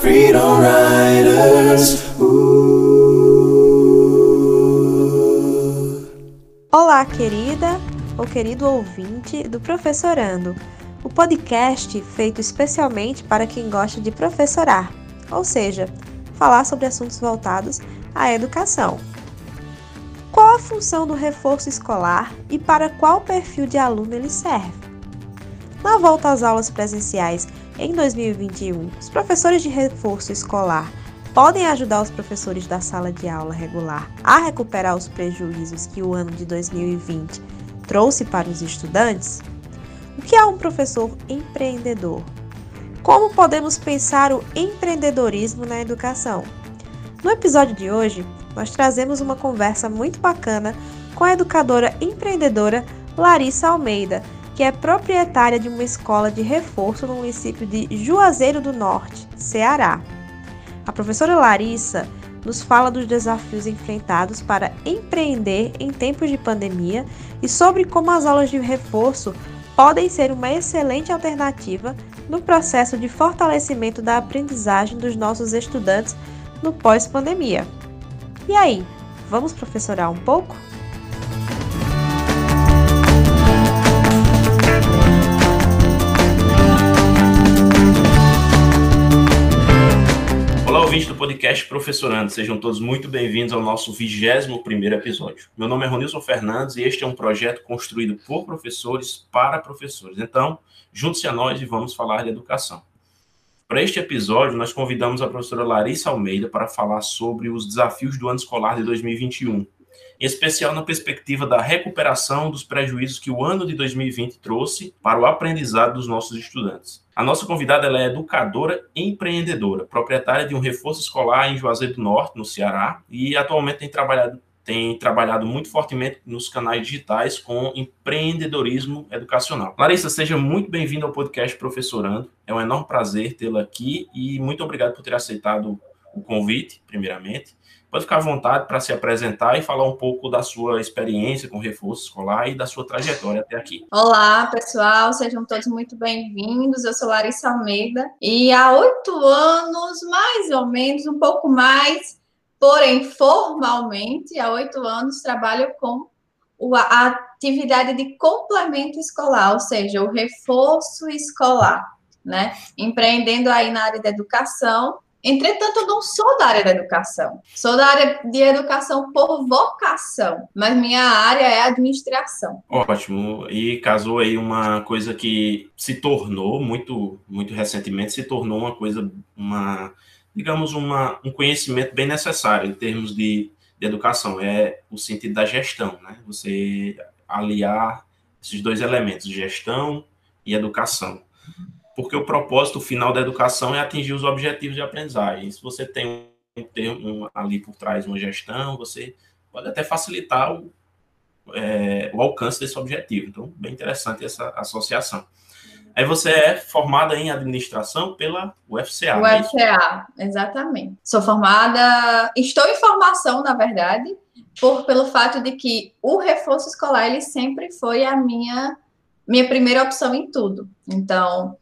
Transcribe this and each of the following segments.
Freedom Riders. Olá, querida ou querido ouvinte do Professorando, o podcast feito especialmente para quem gosta de professorar, ou seja, falar sobre assuntos voltados à educação. Qual a função do reforço escolar e para qual perfil de aluno ele serve? Na volta às aulas presenciais em 2021, os professores de reforço escolar podem ajudar os professores da sala de aula regular a recuperar os prejuízos que o ano de 2020 trouxe para os estudantes? O que é um professor empreendedor? Como podemos pensar o empreendedorismo na educação? No episódio de hoje, nós trazemos uma conversa muito bacana com a educadora empreendedora Larissa Almeida, que é proprietária de uma escola de reforço no município de Juazeiro do Norte, Ceará. A professora Larissa nos fala dos desafios enfrentados para empreender em tempos de pandemia e sobre como as aulas de reforço podem ser uma excelente alternativa no processo de fortalecimento da aprendizagem dos nossos estudantes no pós-pandemia. E aí, vamos professorar um pouco? Do podcast Professorando, sejam todos muito bem-vindos ao nosso 21 episódio. Meu nome é Ronilson Fernandes e este é um projeto construído por professores para professores. Então, junte-se a nós e vamos falar de educação. Para este episódio, nós convidamos a professora Larissa Almeida para falar sobre os desafios do ano escolar de 2021, em especial na perspectiva da recuperação dos prejuízos que o ano de 2020 trouxe para o aprendizado dos nossos estudantes. A nossa convidada é educadora empreendedora, proprietária de um reforço escolar em Juazeiro do Norte, no Ceará, e atualmente tem trabalhado, tem trabalhado muito fortemente nos canais digitais com empreendedorismo educacional. Larissa, seja muito bem-vinda ao podcast Professorando. É um enorme prazer tê-la aqui e muito obrigado por ter aceitado o convite, primeiramente. Pode ficar à vontade para se apresentar e falar um pouco da sua experiência com reforço escolar e da sua trajetória até aqui. Olá, pessoal, sejam todos muito bem-vindos. Eu sou Larissa Almeida e há oito anos, mais ou menos, um pouco mais, porém formalmente, há oito anos, trabalho com a atividade de complemento escolar, ou seja, o reforço escolar, né? Empreendendo aí na área da educação Entretanto, eu não sou da área da educação. Sou da área de educação por vocação, mas minha área é administração. Ótimo. E casou aí uma coisa que se tornou muito, muito recentemente, se tornou uma coisa, uma, digamos, uma, um conhecimento bem necessário em termos de, de educação. É o sentido da gestão, né? Você aliar esses dois elementos, gestão e educação porque o propósito final da educação é atingir os objetivos de aprendizagem. Se você tem um termo ali por trás uma gestão, você pode até facilitar o, é, o alcance desse objetivo. Então, bem interessante essa associação. Aí você é formada em administração pela UFCA. UFCA, é exatamente. Sou formada, estou em formação, na verdade, por pelo fato de que o reforço escolar ele sempre foi a minha minha primeira opção em tudo. Então,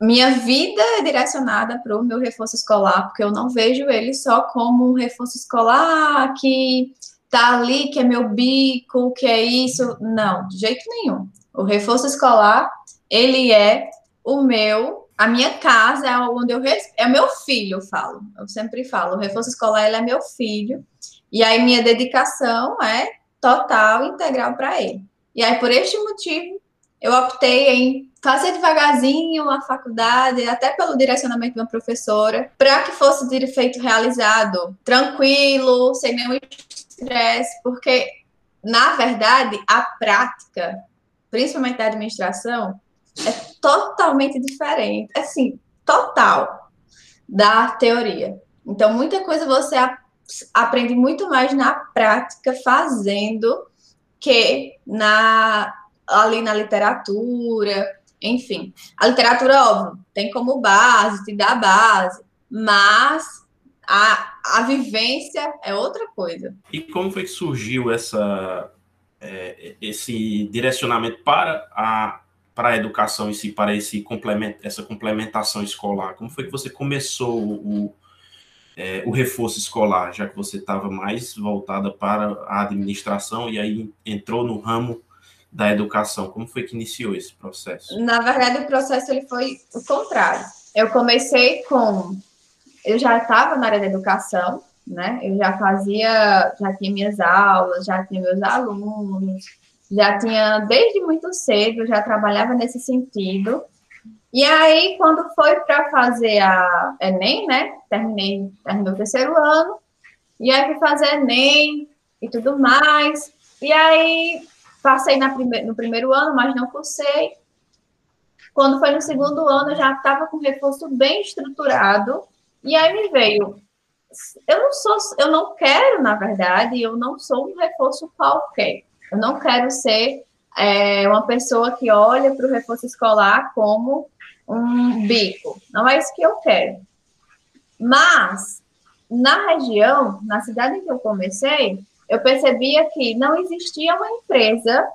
minha vida é direcionada para o meu reforço escolar, porque eu não vejo ele só como um reforço escolar que tá ali, que é meu bico, que é isso. Não, de jeito nenhum. O reforço escolar, ele é o meu, a minha casa é onde eu é meu filho, eu falo. Eu sempre falo, o reforço escolar ele é meu filho. E aí minha dedicação é total, integral para ele. E aí por este motivo eu optei em fazer devagarzinho a faculdade, até pelo direcionamento de uma professora, para que fosse de feito realizado tranquilo, sem nenhum estresse, porque, na verdade, a prática, principalmente da administração, é totalmente diferente, assim, total da teoria. Então, muita coisa você aprende muito mais na prática fazendo que na ali na literatura, enfim, a literatura, óbvio, tem como base, te dá base, mas a, a vivência é outra coisa. E como foi que surgiu essa, é, esse direcionamento para a para a educação em si, para esse complemento, essa complementação escolar? Como foi que você começou o, é, o reforço escolar, já que você estava mais voltada para a administração e aí entrou no ramo da educação? Como foi que iniciou esse processo? Na verdade, o processo ele foi o contrário. Eu comecei com. Eu já estava na área da educação, né? Eu já fazia, já tinha minhas aulas, já tinha meus alunos, já tinha, desde muito cedo, já trabalhava nesse sentido. E aí, quando foi para fazer a Enem, né? Terminei, terminei o terceiro ano, e aí fui fazer Enem e tudo mais. E aí, passei prime no primeiro ano, mas não cursei. Quando foi no segundo ano, já estava com reforço bem estruturado. E aí me veio. Eu não sou, eu não quero, na verdade, eu não sou um reforço qualquer. Eu não quero ser é, uma pessoa que olha para o reforço escolar como um bico. Não é isso que eu quero. Mas, na região, na cidade em que eu comecei, eu percebia que não existia uma empresa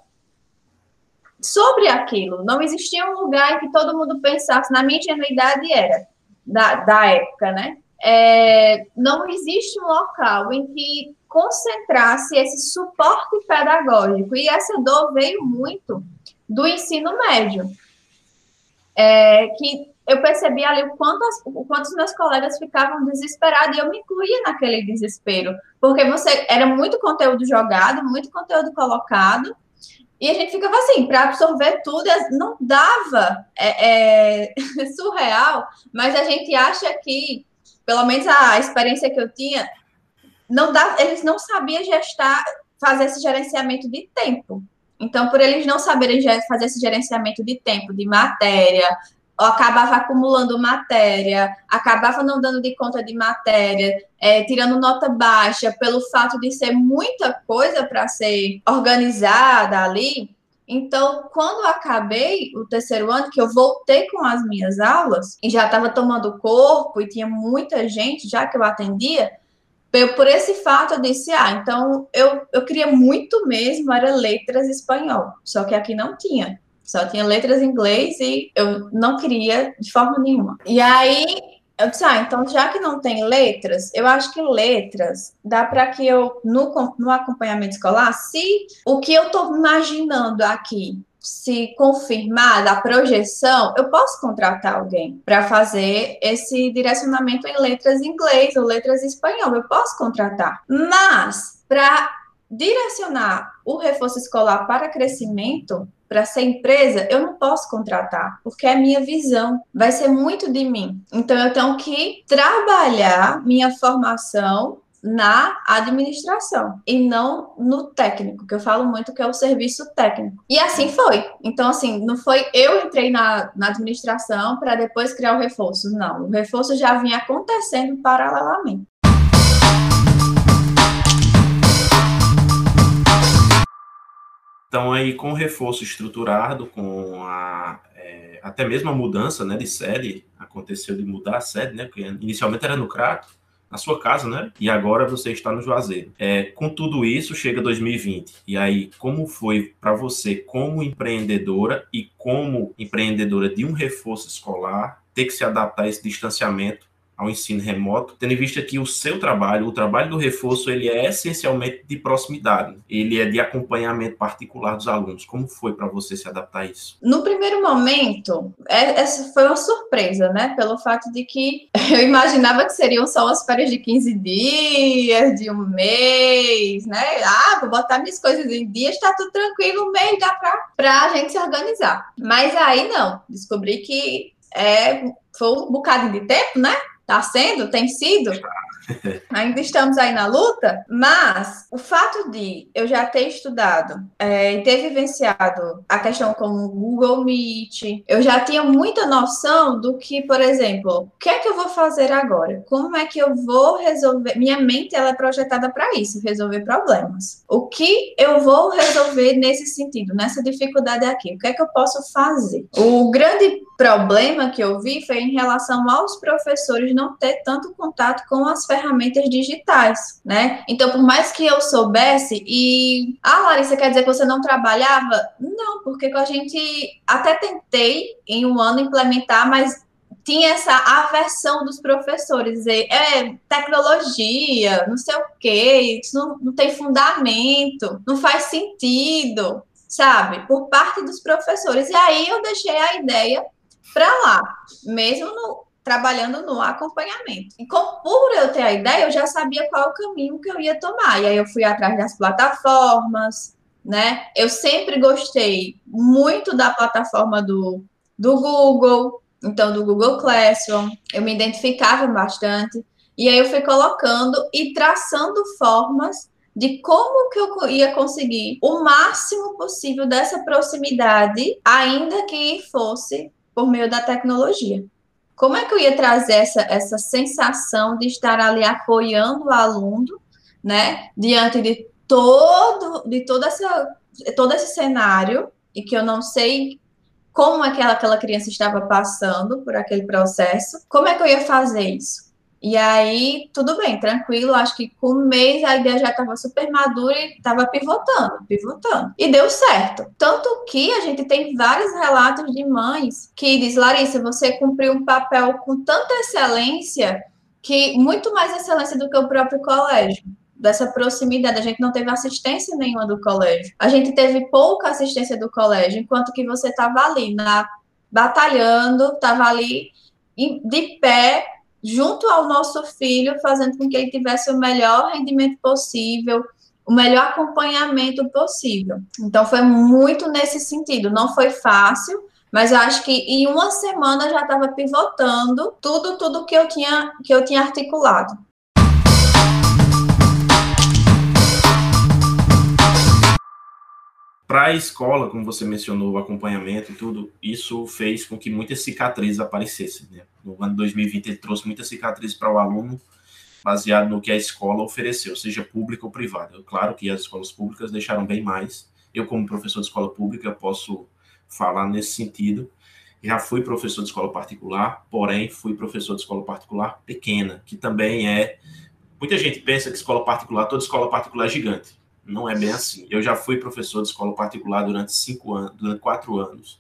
sobre aquilo. Não existia um lugar em que todo mundo pensasse, na minha ingenuidade era, da, da época, né? É, não existe um local em que concentrasse esse suporte pedagógico. E essa dor veio muito do ensino médio. É, que eu percebi ali o quanto, as, o quanto os meus colegas ficavam desesperados e eu me incluía naquele desespero, porque você era muito conteúdo jogado, muito conteúdo colocado, e a gente ficava assim, para absorver tudo, não dava, é, é, surreal, mas a gente acha que, pelo menos a experiência que eu tinha, não dá, eles não sabiam gestar, fazer esse gerenciamento de tempo. Então, por eles não saberem fazer esse gerenciamento de tempo, de matéria, acabava acumulando matéria, acabava não dando de conta de matéria, é, tirando nota baixa, pelo fato de ser muita coisa para ser organizada ali. Então, quando acabei o terceiro ano, que eu voltei com as minhas aulas, e já estava tomando corpo, e tinha muita gente já que eu atendia, eu, por esse fato, eu disse, ah, então eu, eu queria muito mesmo, era letras espanhol, só que aqui não tinha. Só tinha letras em inglês e eu não queria de forma nenhuma. E aí eu disse, ah, então já que não tem letras, eu acho que letras dá para que eu, no, no acompanhamento escolar, se o que eu estou imaginando aqui se confirmar da projeção, eu posso contratar alguém para fazer esse direcionamento em letras em inglês ou letras em espanhol. Eu posso contratar. Mas, para direcionar o reforço escolar para crescimento, para ser empresa, eu não posso contratar, porque é minha visão, vai ser muito de mim. Então, eu tenho que trabalhar minha formação na administração e não no técnico, que eu falo muito que é o serviço técnico. E assim foi. Então, assim, não foi eu entrei na, na administração para depois criar o reforço. Não, o reforço já vinha acontecendo paralelamente. Então, aí, com o reforço estruturado, com a, é, até mesmo a mudança né, de sede, aconteceu de mudar a sede, né? Porque inicialmente era no Crato, na sua casa, né? E agora você está no Juazeiro. É, com tudo isso, chega 2020. E aí, como foi para você, como empreendedora e como empreendedora de um reforço escolar, ter que se adaptar a esse distanciamento ao ensino remoto, tendo em vista que o seu trabalho, o trabalho do reforço, ele é essencialmente de proximidade, ele é de acompanhamento particular dos alunos. Como foi para você se adaptar a isso? No primeiro momento, é, essa foi uma surpresa, né? Pelo fato de que eu imaginava que seriam só as férias de 15 dias, de um mês, né? Ah, vou botar minhas coisas em dias, tá tudo tranquilo, um mês dá para a gente se organizar. Mas aí não, descobri que é, foi um bocado de tempo, né? Está sendo? Tem sido? Ainda estamos aí na luta, mas o fato de eu já ter estudado é, e ter vivenciado a questão com o Google Meet, eu já tinha muita noção do que, por exemplo, o que é que eu vou fazer agora? Como é que eu vou resolver? Minha mente ela é projetada para isso, resolver problemas. O que eu vou resolver nesse sentido, nessa dificuldade aqui? O que é que eu posso fazer? O grande problema que eu vi foi em relação aos professores não ter tanto contato com as ferramentas digitais, né? Então, por mais que eu soubesse, e. Ah, Larissa, quer dizer que você não trabalhava? Não, porque a gente até tentei em um ano implementar, mas tinha essa aversão dos professores, dizer, é tecnologia, não sei o quê, isso não, não tem fundamento, não faz sentido, sabe? Por parte dos professores. E aí eu deixei a ideia para lá, mesmo no, trabalhando no acompanhamento. E com, por eu ter a ideia, eu já sabia qual o caminho que eu ia tomar. E aí eu fui atrás das plataformas, né? Eu sempre gostei muito da plataforma do, do Google, então do Google Classroom, eu me identificava bastante. E aí eu fui colocando e traçando formas de como que eu ia conseguir o máximo possível dessa proximidade, ainda que fosse por meio da tecnologia. Como é que eu ia trazer essa, essa sensação de estar ali apoiando o aluno, né, diante de todo, de toda essa, todo esse cenário, e que eu não sei como aquela, aquela criança estava passando por aquele processo, como é que eu ia fazer isso? E aí, tudo bem, tranquilo. Acho que com um mês a ideia já estava super madura e estava pivotando, pivotando. E deu certo. Tanto que a gente tem vários relatos de mães que diz, Larissa, você cumpriu um papel com tanta excelência que muito mais excelência do que o próprio colégio dessa proximidade. A gente não teve assistência nenhuma do colégio. A gente teve pouca assistência do colégio, enquanto que você estava ali na batalhando, estava ali de pé junto ao nosso filho, fazendo com que ele tivesse o melhor rendimento possível, o melhor acompanhamento possível. Então, foi muito nesse sentido. Não foi fácil, mas eu acho que em uma semana já estava pivotando tudo, tudo que eu tinha, que eu tinha articulado. Para a escola, como você mencionou, o acompanhamento e tudo, isso fez com que muitas cicatrizes aparecessem. Né? No ano 2020, ele trouxe muitas cicatrizes para o aluno, baseado no que a escola ofereceu, seja pública ou privada. Claro que as escolas públicas deixaram bem mais. Eu, como professor de escola pública, posso falar nesse sentido. Já fui professor de escola particular, porém fui professor de escola particular pequena, que também é. Muita gente pensa que escola particular, toda escola particular é gigante. Não é bem assim. Eu já fui professor de escola particular durante cinco anos, durante quatro anos.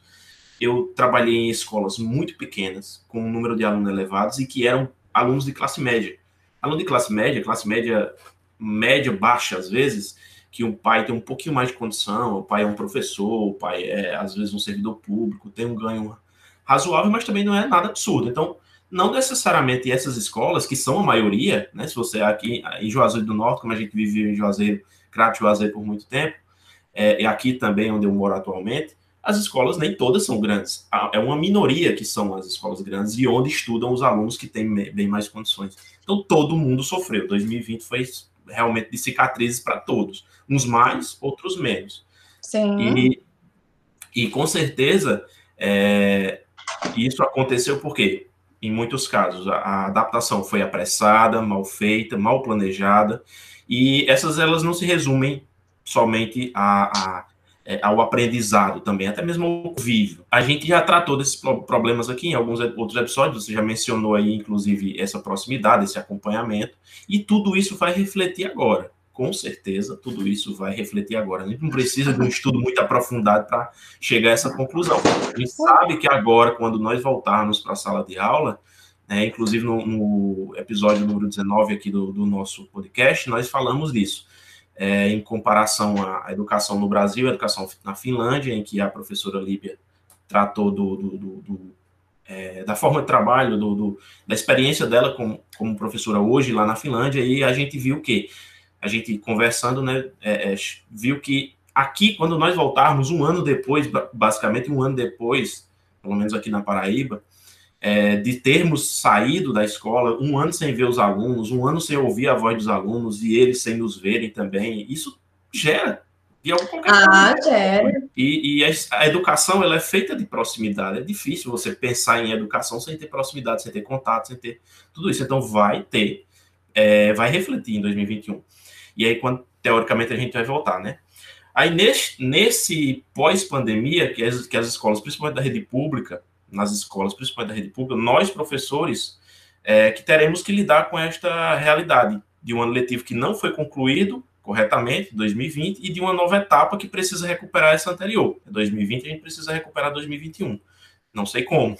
Eu trabalhei em escolas muito pequenas, com um número de alunos elevados e que eram alunos de classe média. Aluno de classe média, classe média média baixa às vezes, que um pai tem um pouquinho mais de condição, o pai é um professor, o pai é às vezes um servidor público, tem um ganho razoável, mas também não é nada absurdo. Então, não necessariamente essas escolas, que são a maioria, né, se você é aqui em Juazeiro do Norte, como a gente viveu em Juazeiro, Crato Juazeiro por muito tempo, é, e aqui também onde eu moro atualmente, as escolas nem todas são grandes. É uma minoria que são as escolas grandes e onde estudam os alunos que têm bem mais condições. Então todo mundo sofreu. 2020 foi realmente de cicatrizes para todos. Uns mais, outros menos. Sim. E, e com certeza é, isso aconteceu porque, em muitos casos, a, a adaptação foi apressada, mal feita, mal planejada. E essas elas não se resumem somente a, a, é, ao aprendizado também, até mesmo ao convívio. A gente já tratou desses problemas aqui em alguns outros episódios, você já mencionou aí, inclusive, essa proximidade, esse acompanhamento, e tudo isso vai refletir agora. Com certeza, tudo isso vai refletir agora. A gente não precisa de um estudo muito aprofundado para chegar a essa conclusão. A gente sabe que agora, quando nós voltarmos para a sala de aula, né? Inclusive, no, no, episódio número 19 aqui do, do nosso podcast, nós falamos disso. É, em comparação à educação no Brasil, a educação na Finlândia, em que a professora Líbia tratou do, do, do é, da forma de trabalho, do, da experiência dela como, como, professora hoje lá na Finlândia, e a gente viu que, a gente conversando, né, é, é viu que aqui, quando nós voltarmos um ano depois, basicamente um ano depois, pelo menos aqui na Paraíba, é, de termos saído da escola um ano sem ver os alunos, um ano sem ouvir a voz dos alunos e eles sem nos verem também, isso gera de algum Ah, gera. E, e a, a, educação ela é feita de proximidade. É difícil você pensar em educação sem ter proximidade, sem ter contato, sem ter tudo isso. Então vai ter, é, vai refletir em 2021. E aí, quando teoricamente a gente vai voltar, né? Aí nesse, nesse pós-pandemia, que as, que as escolas, principalmente da rede pública, nas escolas, principalmente da rede pública, nós, professores, é, que teremos que lidar com esta realidade de um ano letivo que não foi concluído corretamente, 2020, e de uma nova etapa que precisa recuperar essa anterior. 2020 a gente precisa recuperar 2021. Não sei como.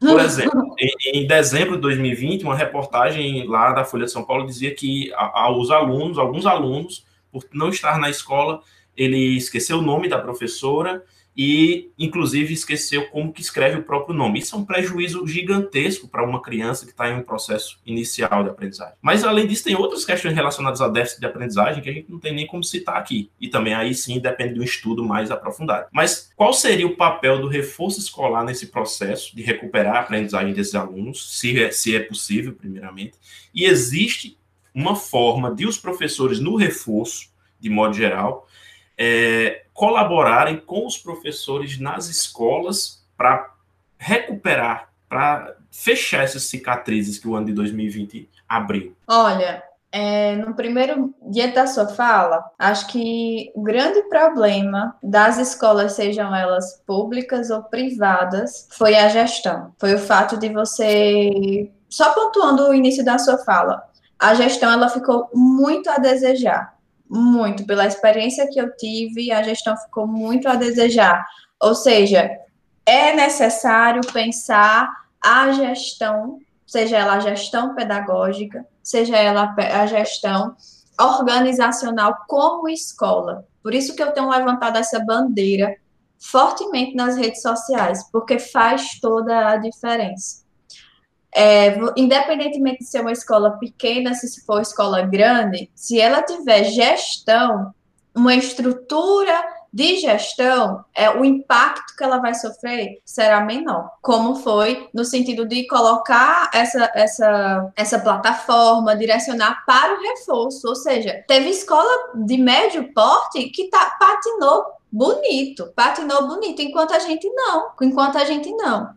Por exemplo, em, em, dezembro de 2020, uma reportagem lá da Folha de São Paulo dizia que a, a, os alunos, alguns alunos, por não estar na escola, ele esqueceu o nome da professora e, inclusive, esqueceu como que escreve o próprio nome. Isso é um prejuízo gigantesco para uma criança que está em um processo inicial de aprendizagem. Mas, além disso, tem outras questões relacionadas ao déficit de aprendizagem que a gente não tem nem como citar aqui. E também aí sim depende de um estudo mais aprofundado. Mas qual seria o papel do reforço escolar nesse processo de recuperar a aprendizagem desses alunos, se é, se é possível, primeiramente? E existe uma forma de os professores no reforço, de modo geral, é, colaborarem com os professores nas escolas para recuperar, para fechar essas cicatrizes que o ano de 2020 abriu? Olha, é, no primeiro dia da sua fala, acho que o grande problema das escolas, sejam elas públicas ou privadas, foi a gestão. Foi o fato de você, só pontuando o início da sua fala, a gestão ela ficou muito a desejar muito. Pela experiência que eu tive, a gestão ficou muito a desejar. Ou seja, é necessário pensar a gestão, seja ela a gestão pedagógica, seja ela a gestão organizacional como escola. Por isso que eu tenho levantado essa bandeira fortemente nas redes sociais, porque faz toda a diferença é, independentemente de ser uma escola pequena, se for escola grande, se ela tiver gestão, uma estrutura de gestão, é, o impacto que ela vai sofrer será menor, como foi no sentido de colocar essa, essa, essa plataforma, direcionar para o reforço, ou seja, teve escola de médio porte que tá, patinou bonito, patinou bonito, enquanto a gente não, enquanto a gente não.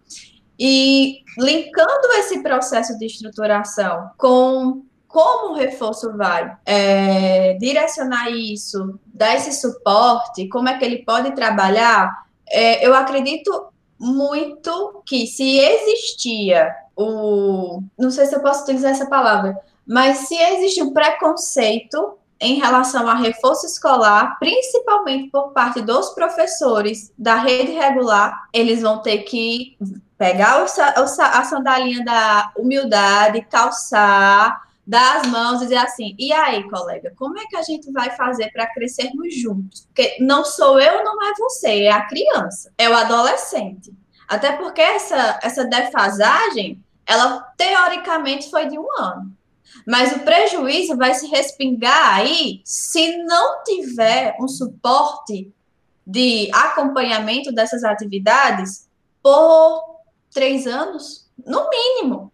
E linkando esse processo de estruturação com como o reforço vai é, direcionar isso, dar esse suporte, como é que ele pode trabalhar, é, eu acredito muito que se existia o. Não sei se eu posso utilizar essa palavra, mas se existe um preconceito em relação a reforço escolar, principalmente por parte dos professores da rede regular, eles vão ter que pegar o, o, a sandalinha da humildade, calçar, dar as mãos e dizer assim: e aí, colega, como é que a gente vai fazer para crescermos juntos? Porque não sou eu, não é você, é a criança, é o adolescente. Até porque essa, essa defasagem, ela teoricamente foi de um ano. Mas o prejuízo vai se respingar aí se não tiver um suporte de acompanhamento dessas atividades por três anos, no mínimo.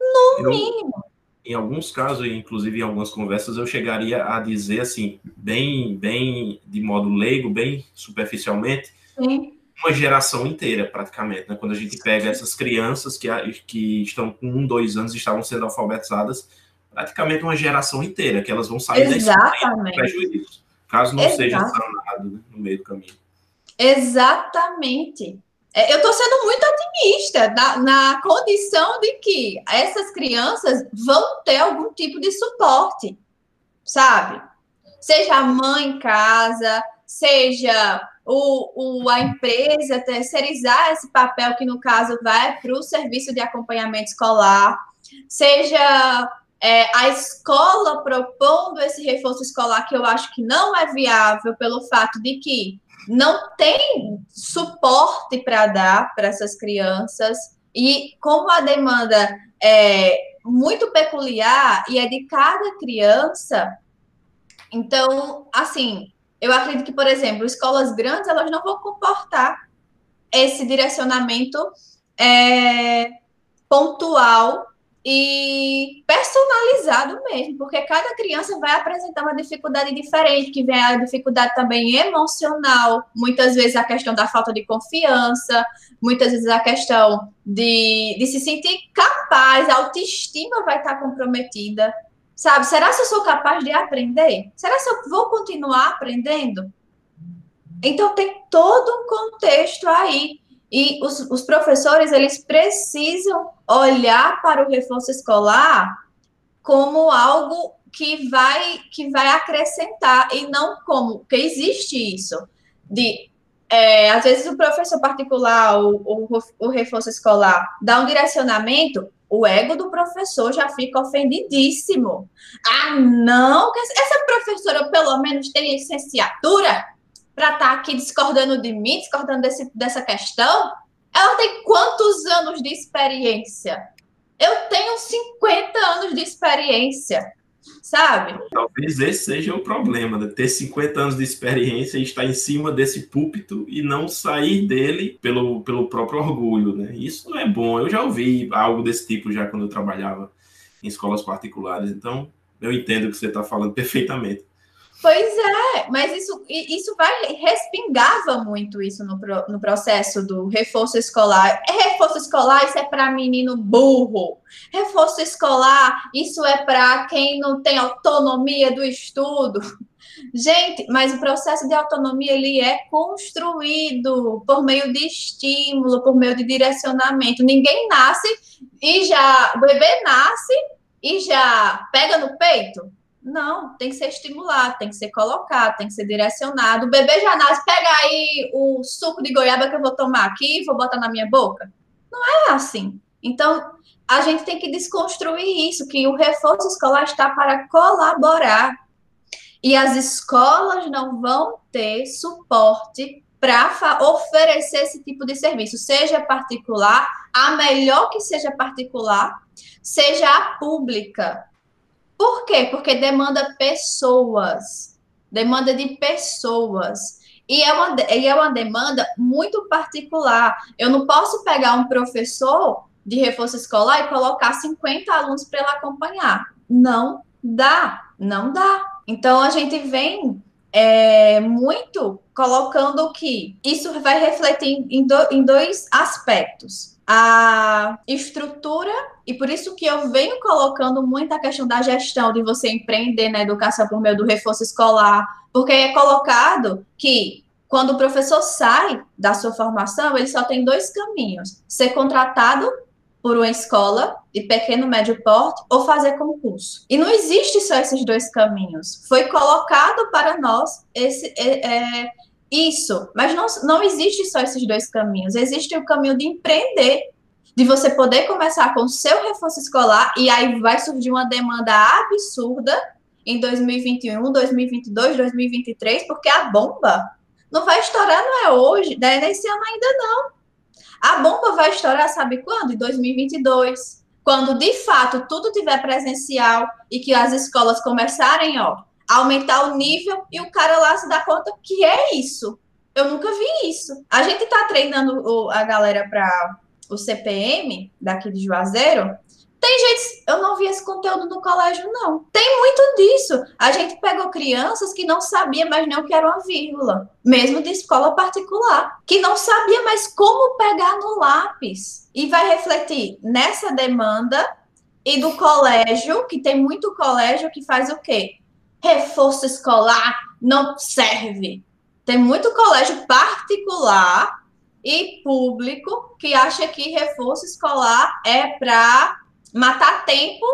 No eu, mínimo. Em alguns casos, inclusive em algumas conversas, eu chegaria a dizer assim, bem, bem de modo leigo, bem superficialmente, Sim. uma geração inteira, praticamente. Né? Quando a gente pega essas crianças que, que estão com um, dois anos e estavam sendo alfabetizadas, praticamente uma geração inteira, que elas vão sair Exatamente. da prejuízo, caso não Exatamente. seja sanado né, no meio do caminho. Exatamente. É, eu estou sendo muito otimista na, na, condição de que essas crianças vão ter algum tipo de suporte, sabe? Seja a mãe em casa, seja o, o, a empresa terceirizar esse papel, que no caso vai para o serviço de acompanhamento escolar, seja é, a escola propondo esse reforço escolar, que eu acho que não é viável pelo fato de que não tem suporte para dar para essas crianças. E como a demanda é muito peculiar e é de cada criança, então, assim, eu acredito que, por exemplo, escolas grandes, elas não vão comportar esse direcionamento é, pontual e personalizado mesmo, porque cada criança vai apresentar uma dificuldade diferente, que vem a dificuldade também emocional, muitas vezes a questão da falta de confiança, muitas vezes a questão de, de se sentir capaz, a autoestima vai estar comprometida, sabe? Será se eu sou capaz de aprender? Será se eu vou continuar aprendendo? Então tem todo um contexto aí E os, os professores, eles precisam olhar para o reforço escolar como algo que vai que vai acrescentar e não como que existe isso de é, às vezes o professor particular o, o, o reforço escolar dá um direcionamento o ego do professor já fica ofendidíssimo. Ah não essa professora pelo menos tem licenciatura para estar tá aqui discordando de mim discordando desse, dessa questão ela tem quantos anos de experiência eu tenho 50 anos de experiência sabe? Talvez esse seja o problema, né? ter 50 anos de experiência e estar em cima desse púlpito e não sair dele pelo, pelo próprio orgulho, né? Isso não é bom. Eu já ouvi algo desse tipo já quando eu trabalhava em escolas particulares, então eu entendo o que você está falando perfeitamente. Pois é, mas isso, isso vai, respingava muito isso no, no processo do reforço escolar. É reforço escolar, isso é para menino burro. Reforço escolar, isso é para quem não tem autonomia do estudo. Gente, mas o processo de autonomia ele é construído por meio de estímulo, por meio de direcionamento. Ninguém nasce e já o bebê nasce e já pega no peito. Não, tem que ser estimulado, tem que ser colocado, tem que ser direcionado. O bebê já nasce, pega aí o suco de goiaba que eu vou tomar aqui e vou botar na minha boca. Não é assim. Então, a gente tem que desconstruir isso, que o reforço escolar está para colaborar. E as escolas não vão ter suporte para oferecer esse tipo de serviço, seja particular, a melhor que seja particular, seja a pública. Por quê? Porque demanda pessoas, demanda de pessoas. E é, uma, e é uma demanda muito particular. Eu não posso pegar um professor de reforço escolar e colocar 50 alunos para ele acompanhar. Não dá, não dá. Então a gente vem é, muito colocando que isso vai refletir em, do, em dois aspectos a estrutura, e por isso que eu venho colocando muito a questão da gestão, de você empreender na educação por meio do reforço escolar, porque é colocado que quando o professor sai da sua formação, ele só tem dois caminhos: ser contratado por uma escola de pequeno médio porte ou fazer concurso. E não existe só esses dois caminhos. Foi colocado para nós esse é, é, isso, mas não, não existe só esses dois caminhos. Existe o caminho de empreender, de você poder começar com o seu reforço escolar, e aí vai surgir uma demanda absurda em 2021, 2022, 2023, porque a bomba não vai estourar, não é hoje, não é nesse ano ainda não. A bomba vai estourar, sabe quando? Em 2022. Quando de fato tudo tiver presencial e que as escolas começarem, ó, aumentar o nível e o cara lá se dá conta que é isso. Eu nunca vi isso. A gente tá treinando a galera para o CPM daqui de Juazeiro. Tem gente, eu não vi esse conteúdo no colégio, não. Tem muito disso. A gente pegou crianças que não sabia mais nem o que era uma vírgula, mesmo de escola particular, que não sabia mais como pegar no lápis. E vai refletir nessa demanda e do colégio, que tem muito colégio que faz o quê? Reforço escolar não serve. Tem muito colégio particular e público que acha que reforço escolar é para matar tempo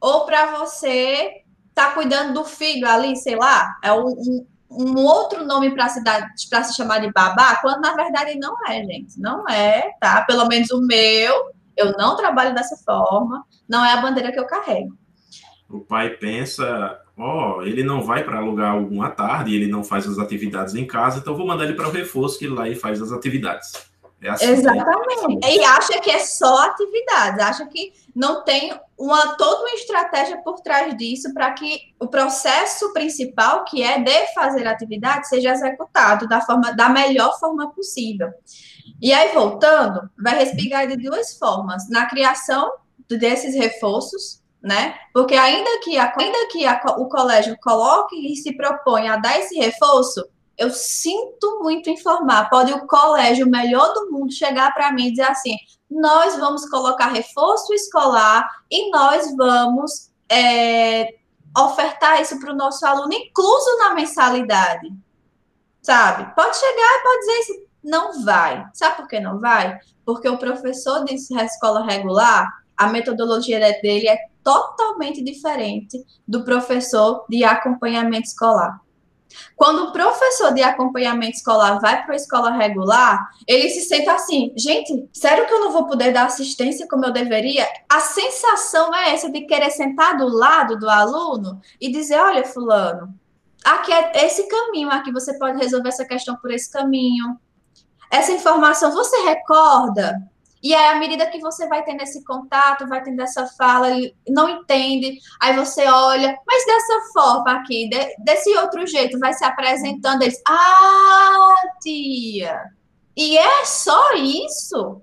ou para você estar tá cuidando do filho ali, sei lá, é um, um, outro nome para se chamar de babá, quando na verdade não é, gente. Não é, tá? Pelo menos o meu, eu não trabalho dessa forma, não é a bandeira que eu carrego. O pai pensa ó, oh, ele não vai para alugar alguma tarde, ele não faz as atividades em casa, então vou mandar ele para o reforço que ele lá e faz as atividades. É assim, Exatamente. Né? E acha que é só atividades, acha que não tem uma toda uma estratégia por trás disso para que o processo principal, que é de fazer atividade, seja executado da forma da melhor forma possível. E aí voltando, vai respirar de duas formas, na criação desses reforços né? Porque ainda que, a, ainda que a, o colégio coloque e se propõe a dar esse reforço, eu sinto muito informar. Pode o colégio melhor do mundo chegar para mim e dizer assim: nós vamos colocar reforço escolar e nós vamos é, ofertar isso para o nosso aluno, incluso na mensalidade. Sabe? Pode chegar e pode dizer isso. Não vai. Sabe por que não vai? Porque o professor de escola regular, a metodologia dele é totalmente diferente do professor de acompanhamento escolar. Quando o professor de acompanhamento escolar vai para a escola regular, ele se sente assim: gente, sério que eu não vou poder dar assistência como eu deveria? A sensação é essa de querer sentar do lado do aluno e dizer: olha, Fulano, aqui é esse caminho, aqui você pode resolver essa questão por esse caminho. Essa informação você recorda? E aí, à medida que você vai tendo esse contato, vai tendo essa fala, não entende, aí você olha, mas dessa forma aqui, de, desse outro jeito, vai se apresentando, eles, ah, tia, e é só isso?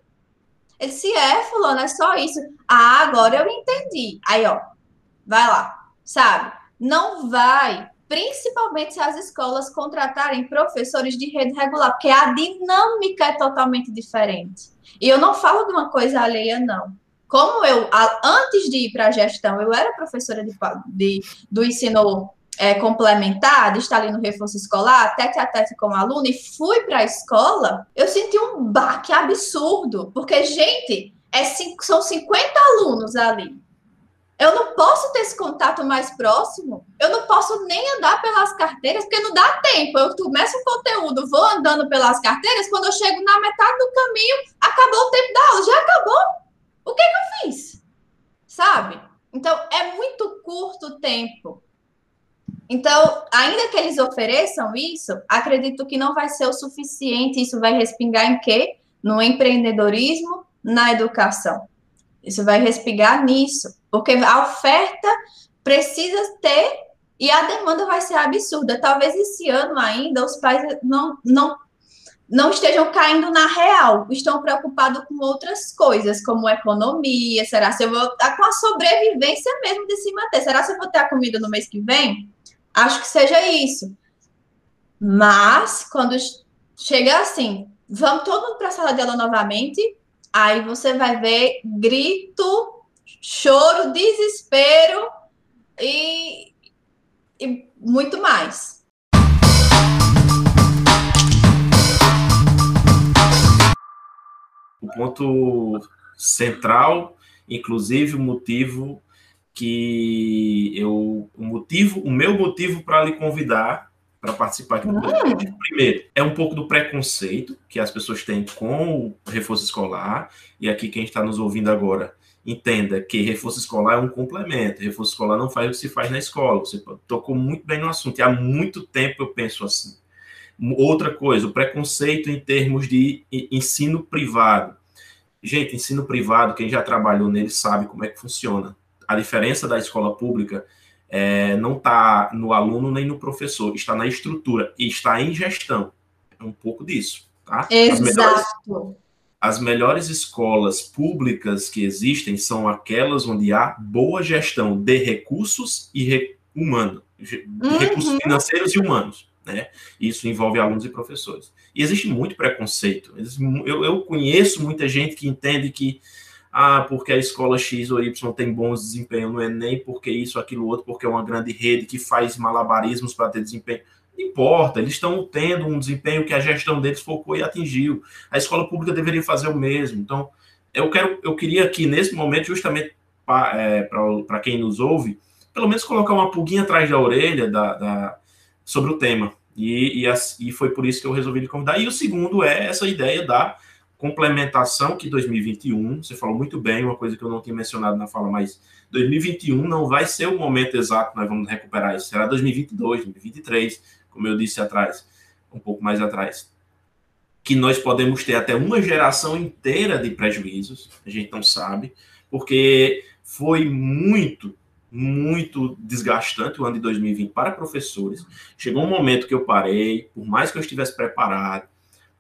Ele é, fulano, é só isso. Ah, agora eu entendi. Aí, ó, vai lá, sabe? Não vai principalmente se as escolas contratarem professores de rede regular, porque a dinâmica é totalmente diferente. E eu não falo de uma coisa alheia, não. Como eu, antes de ir para a gestão, eu era professora de, de do ensino é, complementar, de estar ali no reforço escolar, tete a tete com aluno, e fui para a escola, eu senti um baque absurdo, porque, gente, é, são 50 alunos ali. Eu não posso ter esse contato mais próximo. Eu não posso nem andar pelas carteiras, porque não dá tempo. Eu começo o conteúdo, vou andando pelas carteiras, quando eu chego na metade do caminho, acabou o tempo da aula. Já acabou. O que, que eu fiz? Sabe? Então, é muito curto o tempo. Então, ainda que eles ofereçam isso, acredito que não vai ser o suficiente. Isso vai respingar em quê? No empreendedorismo, na educação. Isso vai respingar nisso. Porque a oferta precisa ter e a demanda vai ser absurda. Talvez esse ano ainda os pais não, não, não estejam caindo na real, estão preocupados com outras coisas, como economia. Será se eu vou estar com a sobrevivência mesmo de se manter? Será se eu vou ter a comida no mês que vem? Acho que seja isso. Mas quando chega assim, vamos todo mundo para a sala de aula novamente, aí você vai ver grito choro, desespero e, e muito mais. O ponto central, inclusive o motivo que eu o motivo, o meu motivo para lhe convidar para participar aqui do hum. podcast. Primeiro, é um pouco do preconceito que as pessoas têm com o reforço escolar, e aqui quem está nos ouvindo agora entenda que reforço escolar é um complemento. Reforço escolar não faz o que se faz na escola. Você tocou muito bem no assunto. E há muito tempo eu penso assim. Outra coisa, o preconceito em termos de ensino privado. Gente, ensino privado, quem já trabalhou nele sabe como é que funciona. A diferença da escola pública é, não está no aluno nem no professor, está na estrutura e está em gestão. É um pouco disso. Tá? Exato. As melhores escolas públicas que existem são aquelas onde há boa gestão de recursos e re, humano, uhum. recursos financeiros e humanos. Né? Isso envolve alunos e professores. E existe muito preconceito. Eu, eu conheço muita gente que entende que ah, porque a escola X ou Y tem bons desempenho no Enem, porque isso, aquilo, outro, porque é uma grande rede que faz malabarismos para ter desempenho. Importa, eles estão tendo um desempenho que a gestão deles focou e atingiu. A escola pública deveria fazer o mesmo. Então, eu quero, eu queria aqui nesse momento, justamente para é, quem nos ouve, pelo menos colocar uma pulguinha atrás da orelha da, da sobre o tema. E, e, e, foi por isso que eu resolvi lhe convidar. E o segundo é essa ideia da complementação que 2021, você falou muito bem, uma coisa que eu não tinha mencionado na fala, mas 2021 não vai ser o momento exato que nós vamos recuperar isso, será 2022, 2023, como eu disse atrás, um pouco mais atrás, que nós podemos ter até uma geração inteira de prejuízos, a gente não sabe, porque foi muito, muito desgastante o ano de 2020 para professores. Chegou um momento que eu parei, por mais que eu estivesse preparado,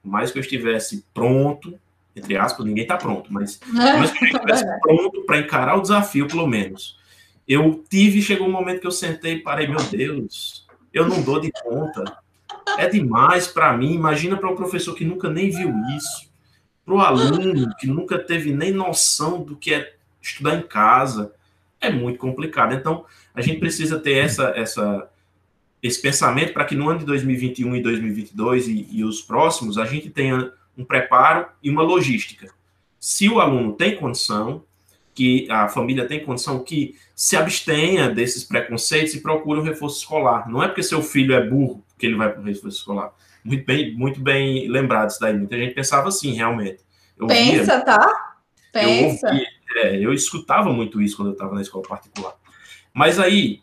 por mais que eu estivesse pronto, entre aspas, ninguém está pronto, mas por mais que eu estivesse pronto para encarar o desafio, pelo menos. Eu tive, chegou um momento que eu sentei e parei, meu Deus, eu não dou de conta. É demais para mim. Imagina para um professor que nunca nem viu isso, para o aluno que nunca teve nem noção do que é estudar em casa. É muito complicado. Então, a gente precisa ter essa, essa esse pensamento para que no ano de 2021 e 2022 e, e os próximos a gente tenha um preparo e uma logística. Se o aluno tem condição, que a família tem condição, que se abstenha desses preconceitos e procure um reforço escolar. Não é porque seu filho é burro que ele vai para o reforço escolar. Muito bem, muito bem lembrado isso daí. Muita gente pensava assim, realmente. Eu Pensa, via, tá? Pensa. Eu, ouvia, é, eu escutava muito isso quando eu estava na escola particular. Mas aí,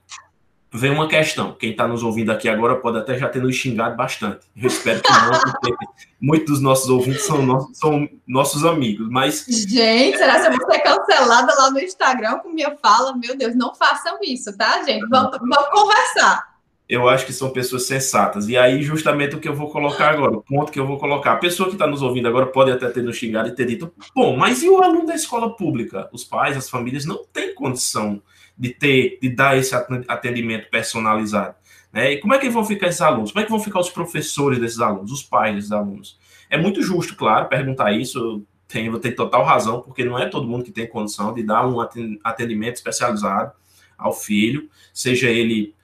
vem uma questão. Quem está nos ouvindo aqui agora pode até já ter nos xingado bastante. Eu espero que não, porque muitos dos nossos ouvintes são nossos, são nossos amigos. Mas. Gente, será que eu vou ser cancelada lá no Instagram com minha fala? Meu Deus, não façam isso, tá, gente? Vamos, vamos conversar. Eu acho que são pessoas sensatas. E aí, justamente o que eu vou colocar agora, o ponto que eu vou colocar. A pessoa que está nos ouvindo agora pode até ter nos xingado e ter dito: bom, mas e o aluno da escola pública? Os pais, as famílias não têm condição de ter, de dar esse atendimento personalizado. Né? E como é que vão ficar esses alunos? Como é que vão ficar os professores desses alunos, os pais desses alunos? É muito justo, claro, perguntar isso. Tem, vou ter total razão, porque não é todo mundo que tem condição de dar um atendimento especializado ao filho, seja ele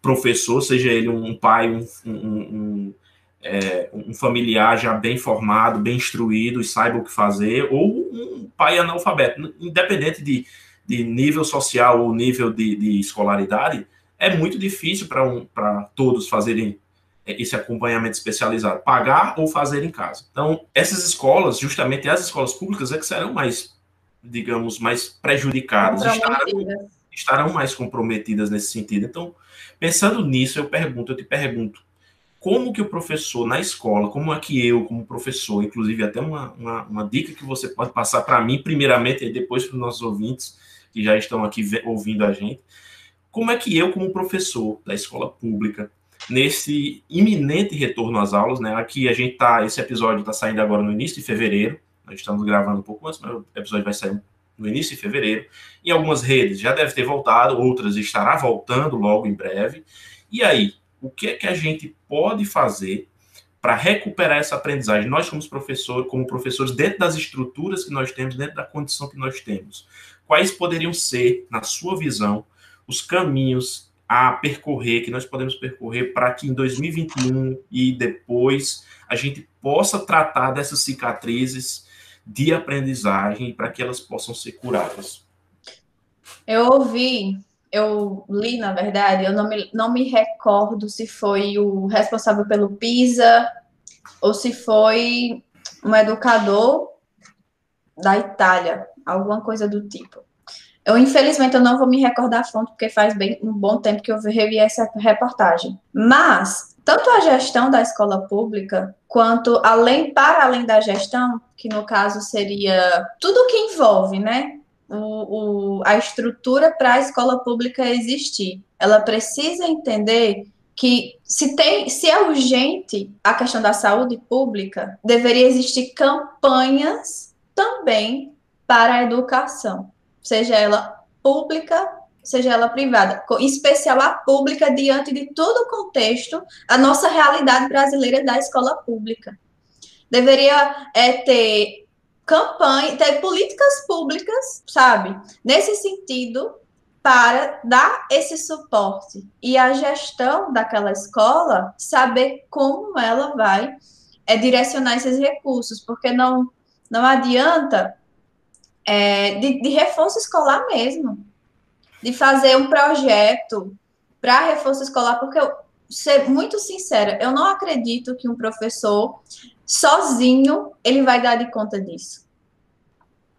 professor, seja ele um pai, um, um, um, é, um familiar já bem formado, bem instruído e saiba o que fazer, ou um pai analfabeto, independente de de nível social ou nível de, de escolaridade, é muito difícil para um, todos fazerem esse acompanhamento especializado, pagar ou fazer em casa. Então, essas escolas, justamente as escolas públicas, é que serão mais, digamos, mais prejudicadas, estarão, estarão mais comprometidas nesse sentido. Então, pensando nisso, eu pergunto, eu te pergunto, como que o professor na escola, como é que eu, como professor, inclusive até uma, uma, uma dica que você pode passar para mim, primeiramente, e depois para os nossos ouvintes, que já estão aqui ouvindo a gente. Como é que eu, como professor da escola pública, nesse iminente retorno às aulas, né? Aqui a gente tá, esse episódio está saindo agora no início de fevereiro. Nós estamos gravando um pouco antes, mas o episódio vai sair no início de fevereiro. Em algumas redes já deve ter voltado, outras estará voltando logo em breve. E aí, o que é que a gente pode fazer para recuperar essa aprendizagem? Nós, como professor, como professores, dentro das estruturas que nós temos, dentro da condição que nós temos, quais poderiam ser, na sua visão, os caminhos a percorrer, que nós podemos percorrer para que em 2021 e depois a gente possa tratar dessas cicatrizes de aprendizagem para que elas possam ser curadas? Eu ouvi, eu li, na verdade, eu não me, não me recordo se foi o responsável pelo PISA ou se foi um educador da Itália, alguma coisa do tipo. Eu, infelizmente, eu não vou me recordar a fonte, porque faz bem um bom tempo que eu revi essa reportagem. Mas, tanto a gestão da escola pública, quanto além, para além da gestão, que no caso seria tudo que envolve, né? O, o, a estrutura para a escola pública existir. Ela precisa entender que se tem, se é urgente a questão da saúde pública, deveria existir campanhas também para a educação, seja ela pública, seja ela privada, em especial a pública, diante de todo o contexto, a nossa realidade brasileira da escola pública. Deveria é, ter campanha, ter políticas públicas, sabe, nesse sentido, para dar esse suporte. E a gestão daquela escola saber como ela vai é, direcionar esses recursos, porque não, não adianta é, de, de reforço escolar mesmo, de fazer um projeto para reforço escolar, porque eu ser muito sincera, eu não acredito que um professor sozinho ele vai dar de conta disso.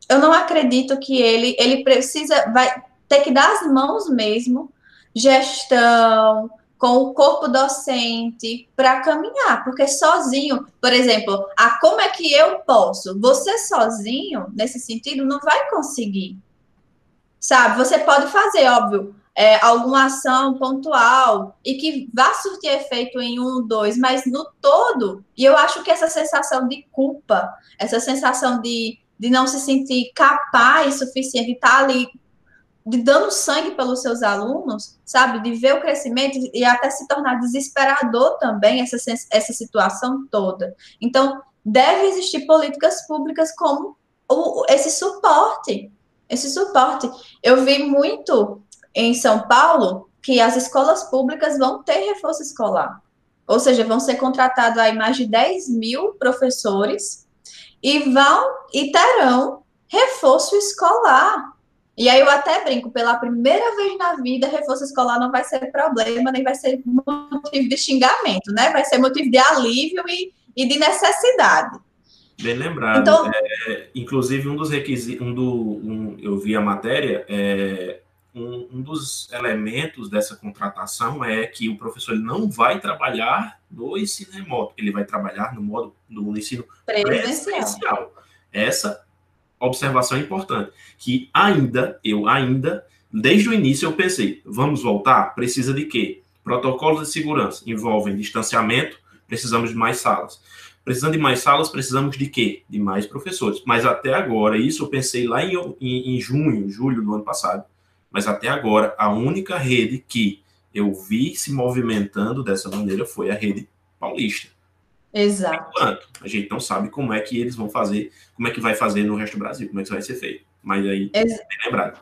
Eu não acredito que ele ele precisa vai ter que dar as mãos mesmo, gestão, com o corpo docente para caminhar, porque sozinho, por exemplo, a como é que eu posso? Você sozinho, nesse sentido, não vai conseguir. Sabe? Você pode fazer, óbvio, é, alguma ação pontual e que vá surtir efeito em um, dois, mas no todo, e eu acho que essa sensação de culpa, essa sensação de, de não se sentir capaz suficiente, de estar ali de dando sangue pelos seus alunos, sabe? De ver o crescimento e até se tornar desesperador também essa, essa situação toda. Então, deve existir políticas públicas como o, esse suporte. Esse suporte. Eu vi muito em São Paulo que as escolas públicas vão ter reforço escolar. Ou seja, vão ser contratados aí mais de 10 mil professores e vão e terão reforço escolar. E aí eu até brinco, pela primeira vez na vida, reforço escolar não vai ser problema, nem vai ser motivo de xingamento, né? Vai ser motivo de alívio e, e de necessidade. Bem lembrado. Então, é, inclusive, um dos requisitos, um do, um, eu vi a matéria, é, um, um, dos elementos dessa contratação é que o professor não vai trabalhar no ensino remoto, ele vai trabalhar no modo no ensino presencial. presencial. Essa observação importante, que ainda, eu ainda, desde o início eu pensei, vamos voltar? Precisa de quê? Protocolos de segurança envolvem distanciamento, precisamos de mais salas. Precisando de mais salas, precisamos de quê? De mais professores. Mas até agora, isso eu pensei lá em, em, em junho, julho do ano passado, mas até agora, a única rede que eu vi se movimentando dessa maneira foi a rede paulista. Exato. Enquanto a gente não sabe como é que eles vão fazer, como é que vai fazer no resto do Brasil, como é que isso vai ser feito. Mas aí, Ex bem lembrado.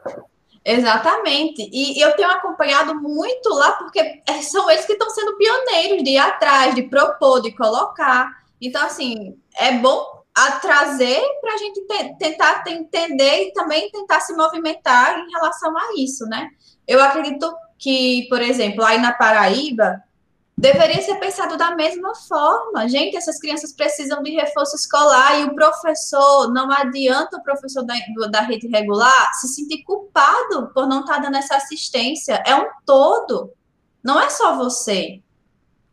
Exatamente. E eu tenho acompanhado muito lá, porque é, são eles que estão sendo pioneiros de ir atrás, de propor, de colocar. Então, assim, é bom a trazer para a gente te tentar entender e também tentar se movimentar em relação a isso, né? Eu acredito que, por exemplo, aí na Paraíba, deveria ser pensado da mesma forma. Gente, essas crianças precisam de reforço escolar e o professor, não adianta o professor da, da rede regular se sentir culpado por não estar tá dando essa assistência. É um todo. Não é só você,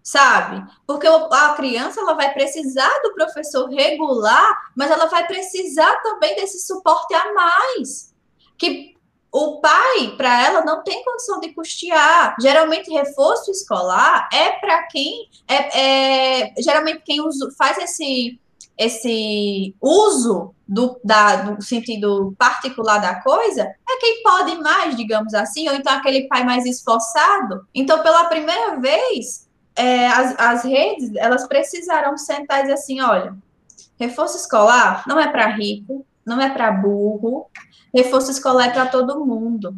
sabe? Porque a criança ela vai precisar do professor regular, mas ela vai precisar também desse suporte a mais. Que o pai, para ela, não tem condição de custear. Geralmente, reforço escolar é para quem é, é, geralmente quem usa, faz esse esse uso do, da, do sentido particular da coisa é quem pode mais, digamos assim, ou então aquele pai mais esforçado. Então, pela primeira vez, é, as, as redes elas precisaram sentar e dizer assim: olha, reforço escolar não é para rico, não é para burro, reforço escolar é para todo mundo.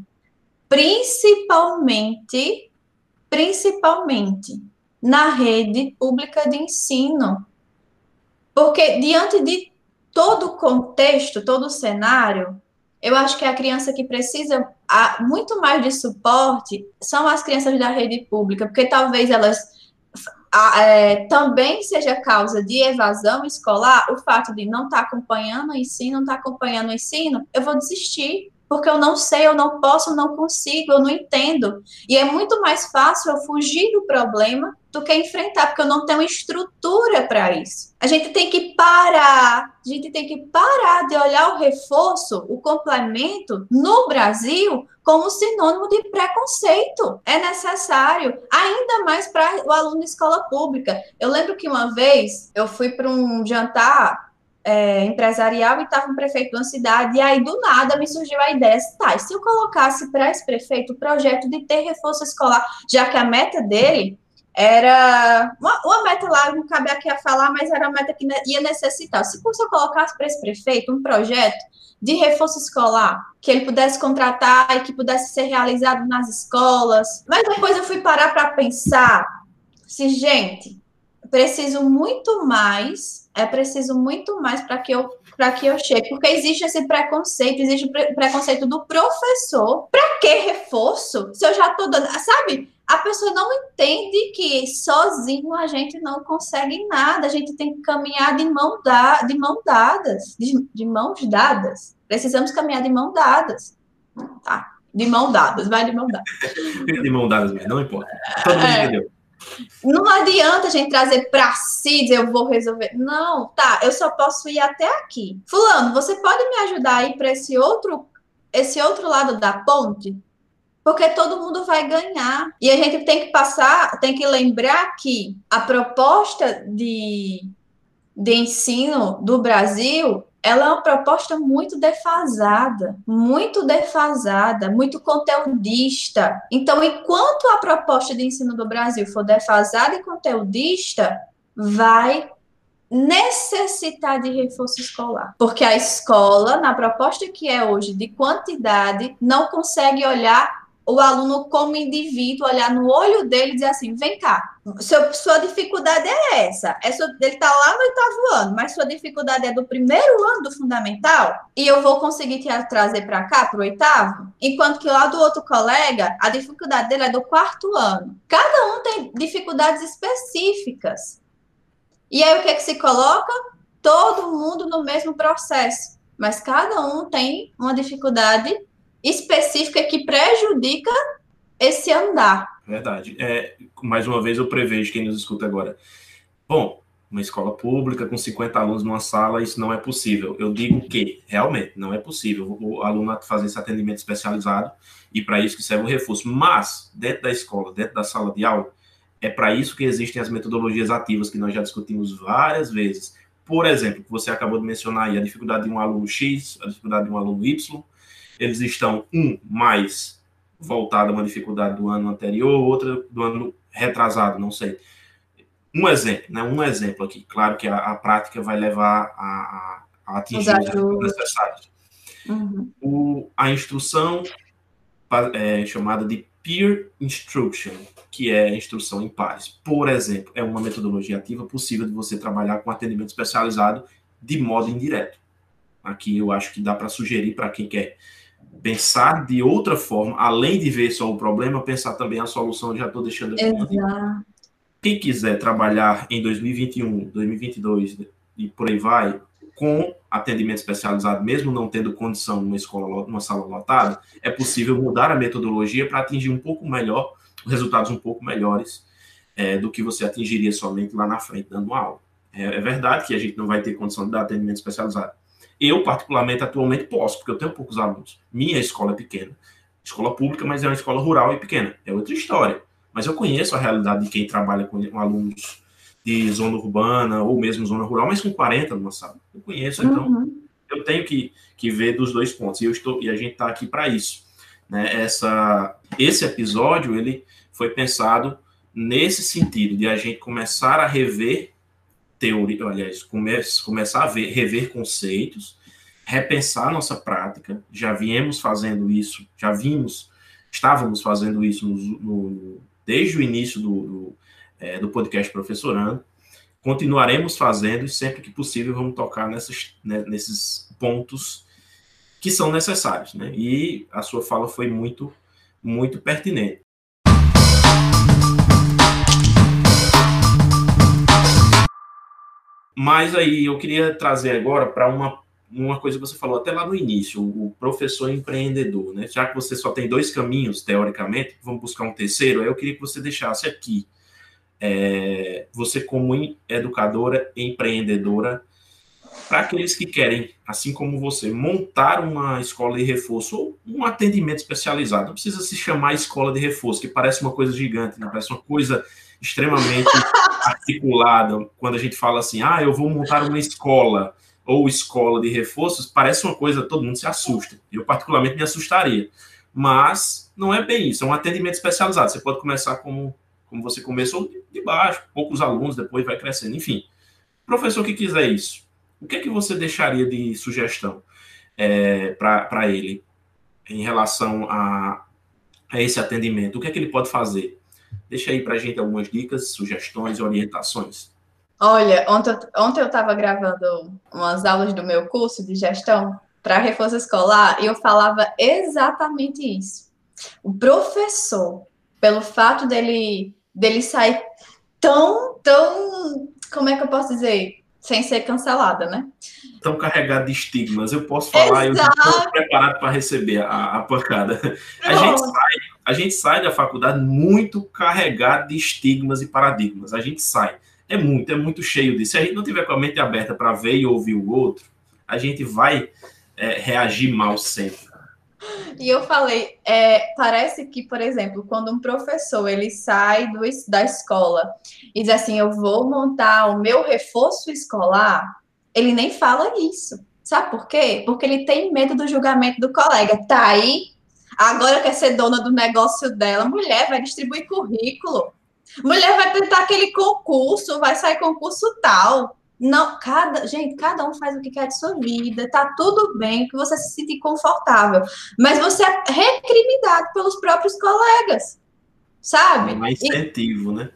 Principalmente, principalmente na rede pública de ensino. Porque diante de todo o contexto, todo o cenário, eu acho que a criança que precisa muito mais de suporte são as crianças da rede pública, porque talvez elas é, também seja causa de evasão escolar, o fato de não estar tá acompanhando o ensino, não estar tá acompanhando o ensino, eu vou desistir, porque eu não sei, eu não posso, eu não consigo, eu não entendo. E é muito mais fácil eu fugir do problema do que enfrentar, porque eu não tenho estrutura para isso. A gente tem que parar, a gente tem que parar de olhar o reforço, o complemento no Brasil como sinônimo de preconceito. É necessário, ainda mais para o aluno de escola pública. Eu lembro que uma vez eu fui para um jantar é, empresarial e estava um prefeito de uma cidade, e aí do nada me surgiu a ideia, tá, e se eu colocasse para esse prefeito o projeto de ter reforço escolar, já que a meta dele era uma, uma, meta lá, não cabe aqui a falar, mas era uma meta que ia necessitar. Se eu colocasse para esse prefeito um projeto de reforço escolar, que ele pudesse contratar e que pudesse ser realizado nas escolas. Mas depois eu fui parar para pensar se, gente, preciso muito mais, é preciso muito mais para que eu para que eu chegue, porque existe esse preconceito, existe o pre preconceito do professor. Para que reforço? Se eu já estou dando, sabe? A pessoa não entende que sozinho a gente não consegue nada, a gente tem que caminhar de, mão da, de mão dadas, de, de mãos dadas. Precisamos caminhar de mão dadas. Tá? De mão dadas, vai de mão dadas. de mão dadas mesmo, não importa. Todo mundo é. entendeu. Não adianta a gente trazer para si, dizer eu vou resolver. Não, tá, eu só posso ir até aqui. Fulano, você pode me ajudar a ir para esse outro, esse outro lado da ponte? Porque todo mundo vai ganhar. E a gente tem que passar, tem que lembrar que a proposta de, de ensino do Brasil ela é uma proposta muito defasada, muito defasada, muito conteudista. Então, enquanto a proposta de ensino do Brasil for defasada e conteudista, vai necessitar de reforço escolar, porque a escola, na proposta que é hoje de quantidade, não consegue olhar o aluno como indivíduo olhar no olho dele e dizer assim, vem cá, seu, sua dificuldade é essa, é sua, ele está lá no oitavo ano, mas sua dificuldade é do primeiro ano do fundamental, e eu vou conseguir te trazer para cá, para o oitavo, enquanto que lá do outro colega, a dificuldade dele é do quarto ano. Cada um tem dificuldades específicas. E aí o que, é que se coloca? Todo mundo no mesmo processo, mas cada um tem uma dificuldade específica que prejudica esse andar. Verdade. É, mais uma vez eu prevejo quem nos escuta agora. Bom, uma escola pública com 50 alunos numa sala, isso não é possível. Eu digo que, realmente, não é possível o aluno fazer esse atendimento especializado e para isso que serve o reforço. Mas, dentro da escola, dentro da sala de aula, é para isso que existem as metodologias ativas que nós já discutimos várias vezes. Por exemplo, você acabou de mencionar aí a dificuldade de um aluno X, a dificuldade de um aluno Y, eles estão, um, mais voltado a uma dificuldade do ano anterior, outra do ano retrasado, não sei. Um exemplo, né? Um exemplo aqui. Claro que a, a prática vai levar a, a atingir os necessários. Uhum. O, a instrução é, chamada de peer instruction, que é instrução em pares. Por exemplo, é uma metodologia ativa possível de você trabalhar com atendimento especializado de modo indireto. Aqui eu acho que dá para sugerir para quem quer pensar de outra forma, além de ver só o problema, pensar também a solução. Eu já estou deixando aqui. Exato. Quem quiser trabalhar em 2021, 2022 e por aí vai, com atendimento especializado, mesmo não tendo condição numa escola, numa sala lotada, é possível mudar a metodologia para atingir um pouco melhor, resultados um pouco melhores é, do que você atingiria somente lá na frente dando aula. É, é verdade que a gente não vai ter condição de dar atendimento especializado, eu, particularmente, atualmente posso, porque eu tenho poucos alunos. Minha escola é pequena. Escola pública, mas é uma escola rural e pequena. É outra história. Mas eu conheço a realidade de quem trabalha com alunos de zona urbana ou mesmo zona rural, mas com 40 numa sala. Eu conheço, então uhum. eu tenho que, que ver dos dois pontos. E, eu estou, e a gente está aqui para isso. Né? Essa, esse episódio ele foi pensado nesse sentido de a gente começar a rever teoria, aliás, come, começar a ver, rever conceitos, repensar nossa prática. Já viemos fazendo isso, já vimos, estávamos fazendo isso no, no, desde o início do, do, é, do, podcast Professorando. Continuaremos fazendo e sempre que possível vamos tocar nessas, né, nesses pontos que são necessários. Né? E a sua fala foi muito, muito pertinente. Mas aí eu queria trazer agora para uma, uma coisa que você falou até lá no início, o professor empreendedor, né? Já que você só tem dois caminhos, teoricamente, vamos buscar um terceiro, eu queria que você deixasse aqui. É, você como educadora empreendedora, para aqueles que querem, assim como você, montar uma escola de reforço ou um atendimento especializado, não precisa se chamar escola de reforço, que parece uma coisa gigante, né? parece uma coisa extremamente articulada. Quando a gente fala assim, ah, eu vou montar uma escola ou escola de reforços, parece uma coisa, todo mundo se assusta. Eu, particularmente, me assustaria. Mas não é bem isso, é um atendimento especializado. Você pode começar como, como você começou, de baixo, poucos alunos, depois vai crescendo. Enfim, professor que quiser isso, o que é que você deixaria de sugestão é, para ele em relação a, a esse atendimento? O que é que ele pode fazer? Deixa aí para a gente algumas dicas, sugestões e orientações. Olha, ontem, ontem eu estava gravando umas aulas do meu curso de gestão para reforço escolar e eu falava exatamente isso. O professor, pelo fato dele, dele sair tão, tão, como é que eu posso dizer? Sem ser cancelada, né? Tão carregado de estigmas. Eu posso falar, Exato. eu estou preparado para receber a, a pancada. A gente sai a gente sai da faculdade muito carregado de estigmas e paradigmas. A gente sai. É muito, é muito cheio disso. Se a gente não tiver com a mente aberta para ver e ouvir o outro, a gente vai é, reagir mal sempre. E eu falei, é, parece que, por exemplo, quando um professor ele sai do, da escola e diz assim, eu vou montar o meu reforço escolar, ele nem fala isso. Sabe por quê? Porque ele tem medo do julgamento do colega. Tá aí Agora quer ser dona do negócio dela. Mulher vai distribuir currículo. Mulher vai tentar aquele concurso, vai sair concurso tal. Não, cada, gente, cada um faz o que quer de sua vida, tá tudo bem, que você se sentir confortável, mas você é recriminado pelos próprios colegas, sabe? É mais incentivo, e, né?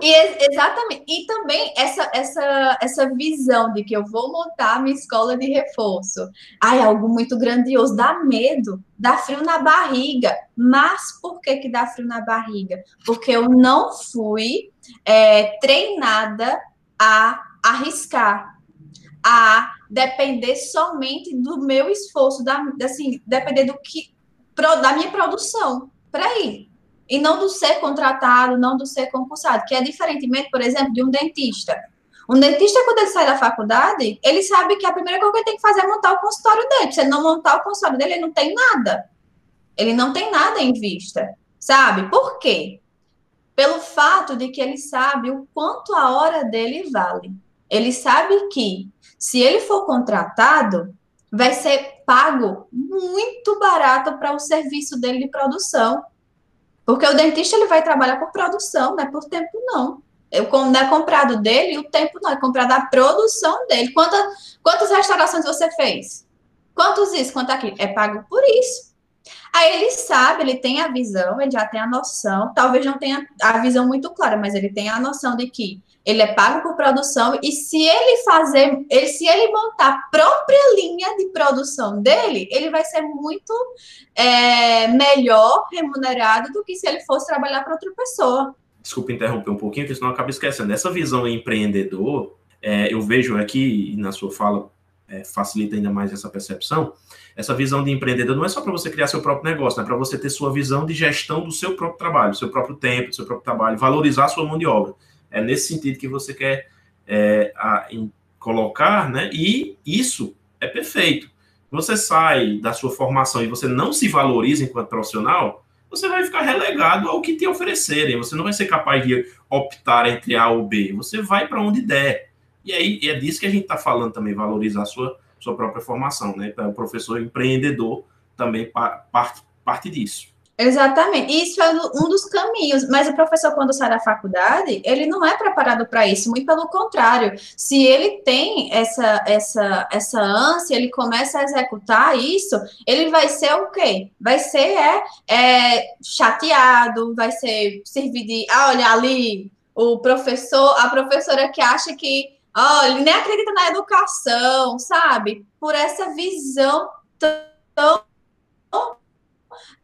E exatamente. E também essa, essa, essa visão de que eu vou montar minha escola de reforço. Ai, algo muito grandioso, dá medo, dá frio na barriga. Mas por que, que dá frio na barriga? Porque eu não fui é, treinada a arriscar, a depender somente do meu esforço, da, assim, depender do que da minha produção. Peraí. E não do ser contratado, não do ser concursado, que é diferentemente, por exemplo, de um dentista. Um dentista, quando ele sai da faculdade, ele sabe que a primeira coisa que ele tem que fazer é montar o consultório dele. Se ele não montar o consultório dele, ele não tem nada. Ele não tem nada em vista. Sabe? Por quê? Pelo fato de que ele sabe o quanto a hora dele vale. Ele sabe que se ele for contratado, vai ser pago muito barato para o serviço dele de produção. Porque o dentista ele vai trabalhar por produção, não é por tempo, não. Eu, não é comprado dele, o tempo não, é comprado a produção dele. Quanta, quantas restaurações você fez? Quantos isso, quanto aquilo? É pago por isso. Aí ele sabe, ele tem a visão, ele já tem a noção, talvez não tenha a visão muito clara, mas ele tem a noção de que ele é pago por produção e se ele fazer, ele, se ele montar a própria linha de produção dele, ele vai ser muito é, melhor remunerado do que se ele fosse trabalhar para outra pessoa. Desculpa interromper um pouquinho, porque senão eu acabo esquecendo. Essa visão empreendedor, é, eu vejo aqui, na sua fala é, facilita ainda mais essa percepção, essa visão de empreendedor não é só para você criar seu próprio negócio, é para você ter sua visão de gestão do seu próprio trabalho, do seu próprio tempo, do seu próprio trabalho, valorizar a sua mão de obra. É nesse sentido que você quer é, a, em, colocar, né? E isso é perfeito. Você sai da sua formação e você não se valoriza enquanto profissional, você vai ficar relegado ao que te oferecerem. Você não vai ser capaz de optar entre A ou B. Você vai para onde der. E aí é disso que a gente está falando também, valorizar a sua, sua própria formação, né? Então, o professor empreendedor também parte, parte disso. Exatamente, isso é um dos caminhos, mas o professor, quando sai da faculdade, ele não é preparado para isso, muito pelo contrário. Se ele tem essa, essa, essa ânsia, ele começa a executar isso, ele vai ser o quê? Vai ser é, é chateado, vai ser servir de, ah, olha ali, o professor, a professora que acha que, oh, ele nem acredita na educação, sabe? Por essa visão tão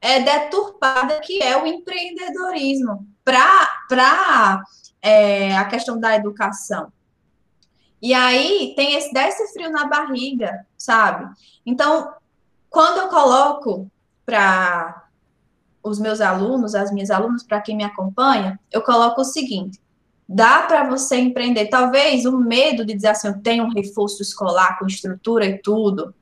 é, deturpada que é o empreendedorismo para é, a questão da educação. E aí tem esse desse frio na barriga, sabe? Então, quando eu coloco para os meus alunos, as minhas alunas, para quem me acompanha, eu coloco o seguinte: dá para você empreender. Talvez o medo de dizer assim, eu tenho um reforço escolar com estrutura e tudo,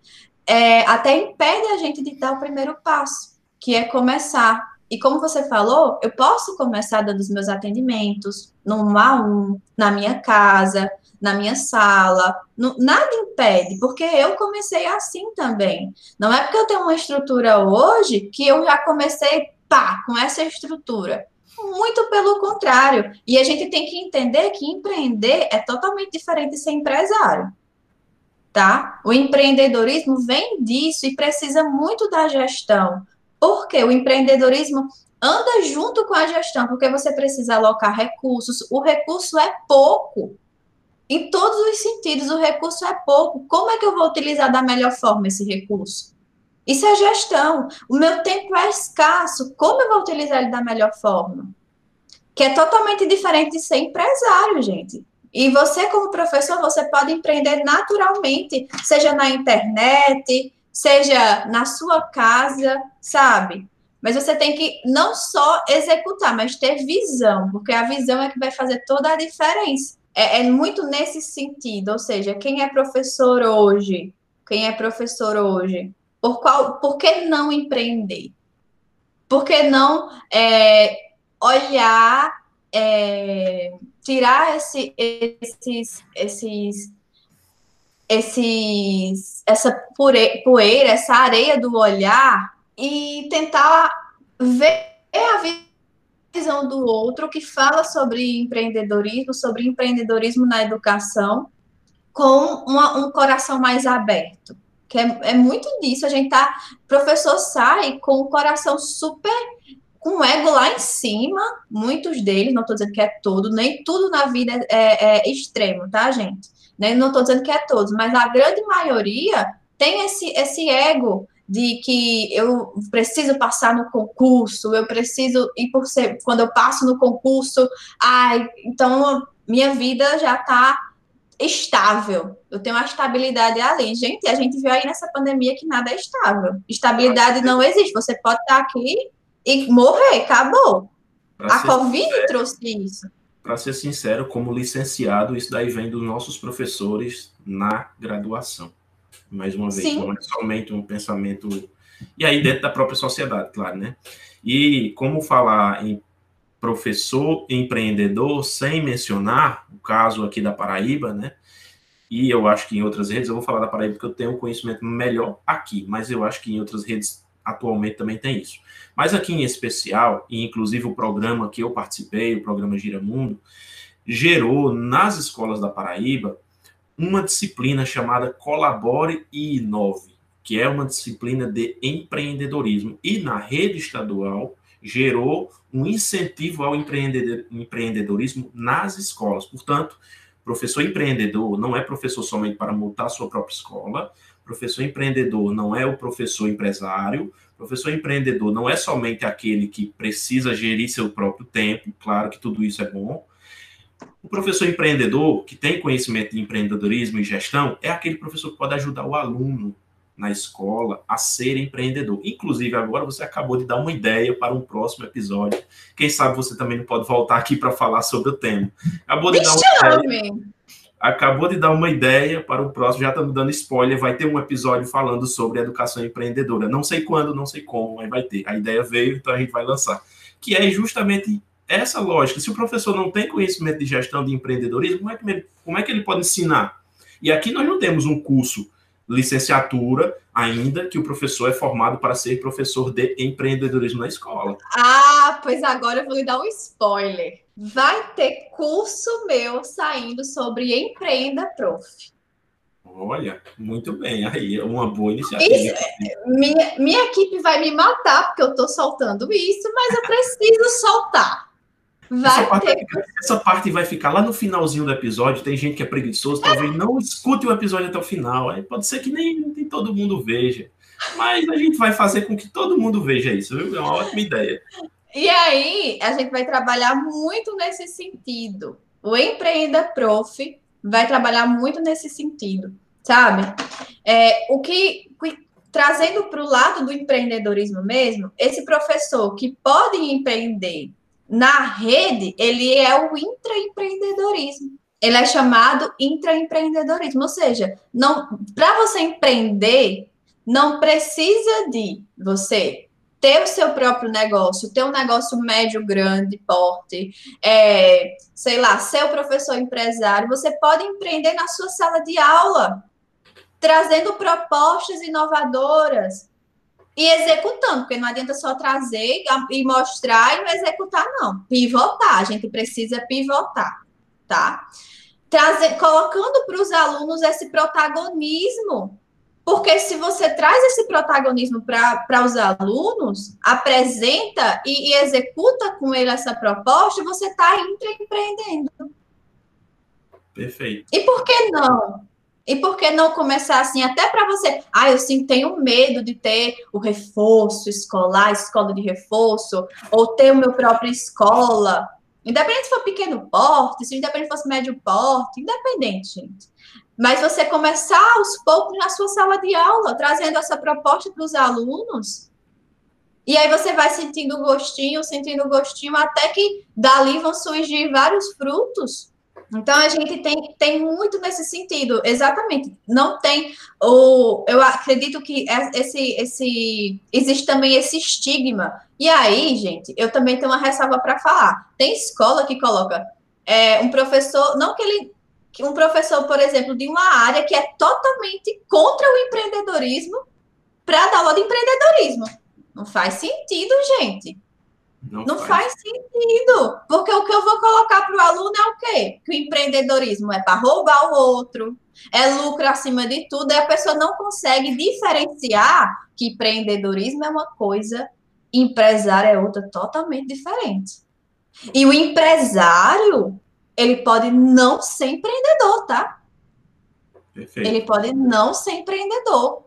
é, até impede a gente de dar o primeiro passo que é começar. E como você falou, eu posso começar dando os meus atendimentos no a um, na minha casa, na minha sala, no, nada impede, porque eu comecei assim também. Não é porque eu tenho uma estrutura hoje que eu já comecei, pá, com essa estrutura. Muito pelo contrário. E a gente tem que entender que empreender é totalmente diferente de ser empresário. Tá? O empreendedorismo vem disso e precisa muito da gestão, porque o empreendedorismo anda junto com a gestão, porque você precisa alocar recursos. O recurso é pouco. Em todos os sentidos, o recurso é pouco. Como é que eu vou utilizar da melhor forma esse recurso? Isso é gestão. O meu tempo é escasso. Como eu vou utilizar ele da melhor forma? Que é totalmente diferente de ser empresário, gente. E você, como professor, você pode empreender naturalmente, seja na internet, seja na sua casa, sabe? Mas você tem que não só executar, mas ter visão, porque a visão é que vai fazer toda a diferença. É, é muito nesse sentido, ou seja, quem é professor hoje, quem é professor hoje, por qual, por que não empreender? Por que não é, olhar, é, tirar esse, esses, esses esses, essa poeira, essa areia do olhar e tentar ver a visão do outro que fala sobre empreendedorismo, sobre empreendedorismo na educação com uma, um coração mais aberto. Que é, é muito disso, a gente tá. Professor sai com o coração super. com o ego lá em cima, muitos deles, não estou dizendo que é todo, nem tudo na vida é, é, é extremo, tá, gente? Nem, não estou dizendo que é todos, mas a grande maioria tem esse, esse ego de que eu preciso passar no concurso, eu preciso, e por ser, quando eu passo no concurso, ai, então minha vida já está estável. Eu tenho uma estabilidade ali. Gente, a gente viu aí nessa pandemia que nada é estável. Estabilidade não existe. Você pode estar aqui e morrer, acabou. Pra a Covid sincero, trouxe isso. Para ser sincero, como licenciado, isso daí vem dos nossos professores na graduação. Mais uma vez, Sim. não é somente um pensamento. E aí, dentro da própria sociedade, claro, né? E como falar em professor empreendedor, sem mencionar o caso aqui da Paraíba, né? E eu acho que em outras redes, eu vou falar da Paraíba porque eu tenho um conhecimento melhor aqui, mas eu acho que em outras redes atualmente também tem isso. Mas aqui em especial, e inclusive o programa que eu participei, o programa Gira Mundo, gerou nas escolas da Paraíba uma disciplina chamada Colabore e Inove, que é uma disciplina de empreendedorismo. E na rede estadual gerou um incentivo ao empreendedorismo nas escolas. Portanto, professor empreendedor não é professor somente para montar sua própria escola, professor empreendedor não é o professor empresário, professor empreendedor não é somente aquele que precisa gerir seu próprio tempo, claro que tudo isso é bom. O professor empreendedor, que tem conhecimento de empreendedorismo e gestão, é aquele professor que pode ajudar o aluno na escola a ser empreendedor. Inclusive, agora você acabou de dar uma ideia para um próximo episódio. Quem sabe você também não pode voltar aqui para falar sobre o tema. Acabou de, dar uma ideia, acabou de dar uma ideia para o próximo, já estamos dando spoiler, vai ter um episódio falando sobre educação empreendedora. Não sei quando, não sei como, mas vai ter. A ideia veio, então a gente vai lançar. Que é justamente essa lógica. Se o professor não tem conhecimento de gestão de empreendedorismo, como é que ele, como é que ele pode ensinar? E aqui nós não temos um curso licenciatura, ainda que o professor é formado para ser professor de empreendedorismo na escola. Ah, pois agora eu vou lhe dar um spoiler. Vai ter curso meu saindo sobre Empreenda Prof. Olha, muito bem. Aí, uma boa iniciativa. Isso, minha, minha equipe vai me matar porque eu estou soltando isso, mas eu preciso soltar. Essa, parte, essa parte vai ficar lá no finalzinho do episódio. Tem gente que é preguiçoso, talvez não escute o episódio até o final. Aí pode ser que nem, nem todo mundo veja. Mas a gente vai fazer com que todo mundo veja isso, viu? É uma ótima ideia. E aí, a gente vai trabalhar muito nesse sentido. O Empreenda Prof vai trabalhar muito nesse sentido, sabe? É, o que, trazendo para o lado do empreendedorismo mesmo, esse professor que pode empreender na rede, ele é o intraempreendedorismo. Ele é chamado intraempreendedorismo, ou seja, não para você empreender, não precisa de você ter o seu próprio negócio, ter um negócio médio, grande, porte, é, sei lá, ser o professor empresário, você pode empreender na sua sala de aula, trazendo propostas inovadoras, e executando, porque não adianta só trazer e mostrar e não executar, não. Pivotar, a gente precisa pivotar, tá? Trazer, colocando para os alunos esse protagonismo, porque se você traz esse protagonismo para os alunos, apresenta e, e, executa com ele essa proposta, você está empreendendo. Perfeito. E por que não? E por que não começar assim, até para você? Ah, eu sim tenho medo de ter o reforço escolar, escola de reforço, ou ter o meu própria escola. Independente se for pequeno porte, se independente fosse médio porte, independente, gente. Mas você começar aos poucos na sua sala de aula, trazendo essa proposta para os alunos. E aí você vai sentindo gostinho, sentindo gostinho, até que dali vão surgir vários frutos então a gente tem, tem muito nesse sentido, exatamente. Não tem o, eu acredito que é, esse, esse existe também esse estigma. E aí, gente, eu também tenho uma ressalva para falar. Tem escola que coloca é, um professor, não que ele um professor, por exemplo, de uma área que é totalmente contra o empreendedorismo para dar aula de empreendedorismo. Não faz sentido, gente. Não, não faz. faz. sentido. Porque o que eu vou colocar para o aluno é o quê? Que o empreendedorismo é para roubar o outro, é lucro acima de tudo, e a pessoa não consegue diferenciar que empreendedorismo é uma coisa, empresário é outra totalmente diferente. E o empresário, ele pode não ser empreendedor, tá? Perfeito. Ele pode não ser empreendedor.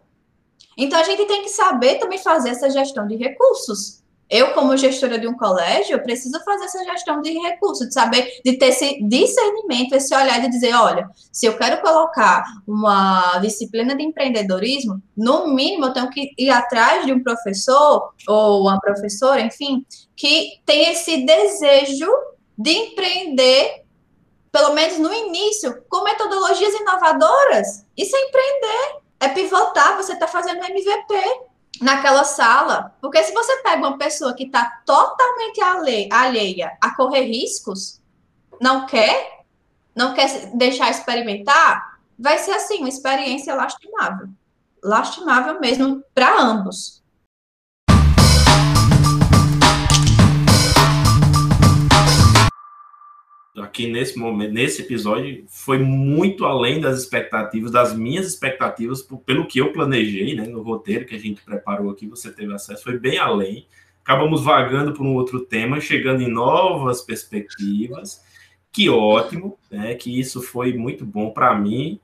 Então a gente tem que saber também fazer essa gestão de recursos eu, como gestora de um colégio, eu preciso fazer essa gestão de recursos, de saber, de ter esse discernimento, esse olhar de dizer, olha, se eu quero colocar uma disciplina de empreendedorismo, no mínimo eu tenho que ir atrás de um professor ou uma professora, enfim, que tem esse desejo de empreender, pelo menos no início, com metodologias inovadoras. Isso é empreender, é pivotar, você está fazendo MVP naquela sala. Porque se você pega uma pessoa que está totalmente alheia a correr riscos, não quer, não quer deixar experimentar, vai ser assim, uma experiência lastimável. Lastimável mesmo para ambos. Aqui nesse momento, nesse episódio, foi muito além das expectativas, das minhas expectativas, pelo que eu planejei, né, no roteiro que a gente preparou aqui, você teve acesso, foi bem além. Acabamos vagando por um outro tema, chegando em novas perspectivas. Que ótimo, né? Que isso foi muito bom para mim.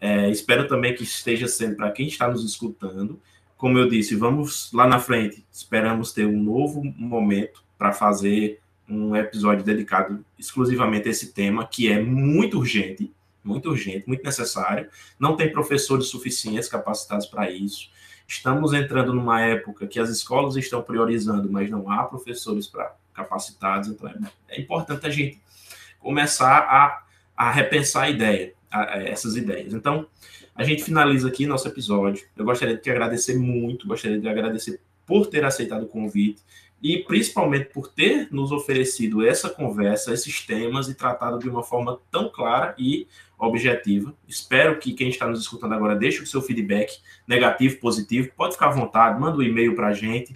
É, espero também que esteja sendo para quem está nos escutando. Como eu disse, vamos lá na frente. Esperamos ter um novo momento para fazer um episódio dedicado exclusivamente a esse tema, que é muito urgente, muito urgente, muito necessário. Não tem professores suficientes capacitados para isso. Estamos entrando numa época que as escolas estão priorizando, mas não há professores para capacitados, então é, é, importante a gente começar a, a repensar a ideia, a, a essas ideias. Então, a gente finaliza aqui nosso episódio. Eu gostaria de te agradecer muito, gostaria de agradecer por ter aceitado o convite e principalmente por ter nos oferecido essa conversa, esses temas e tratado de uma forma tão clara e objetiva. Espero que quem está nos escutando agora deixe o seu feedback negativo, positivo. Pode ficar à vontade, manda um e-mail para a gente,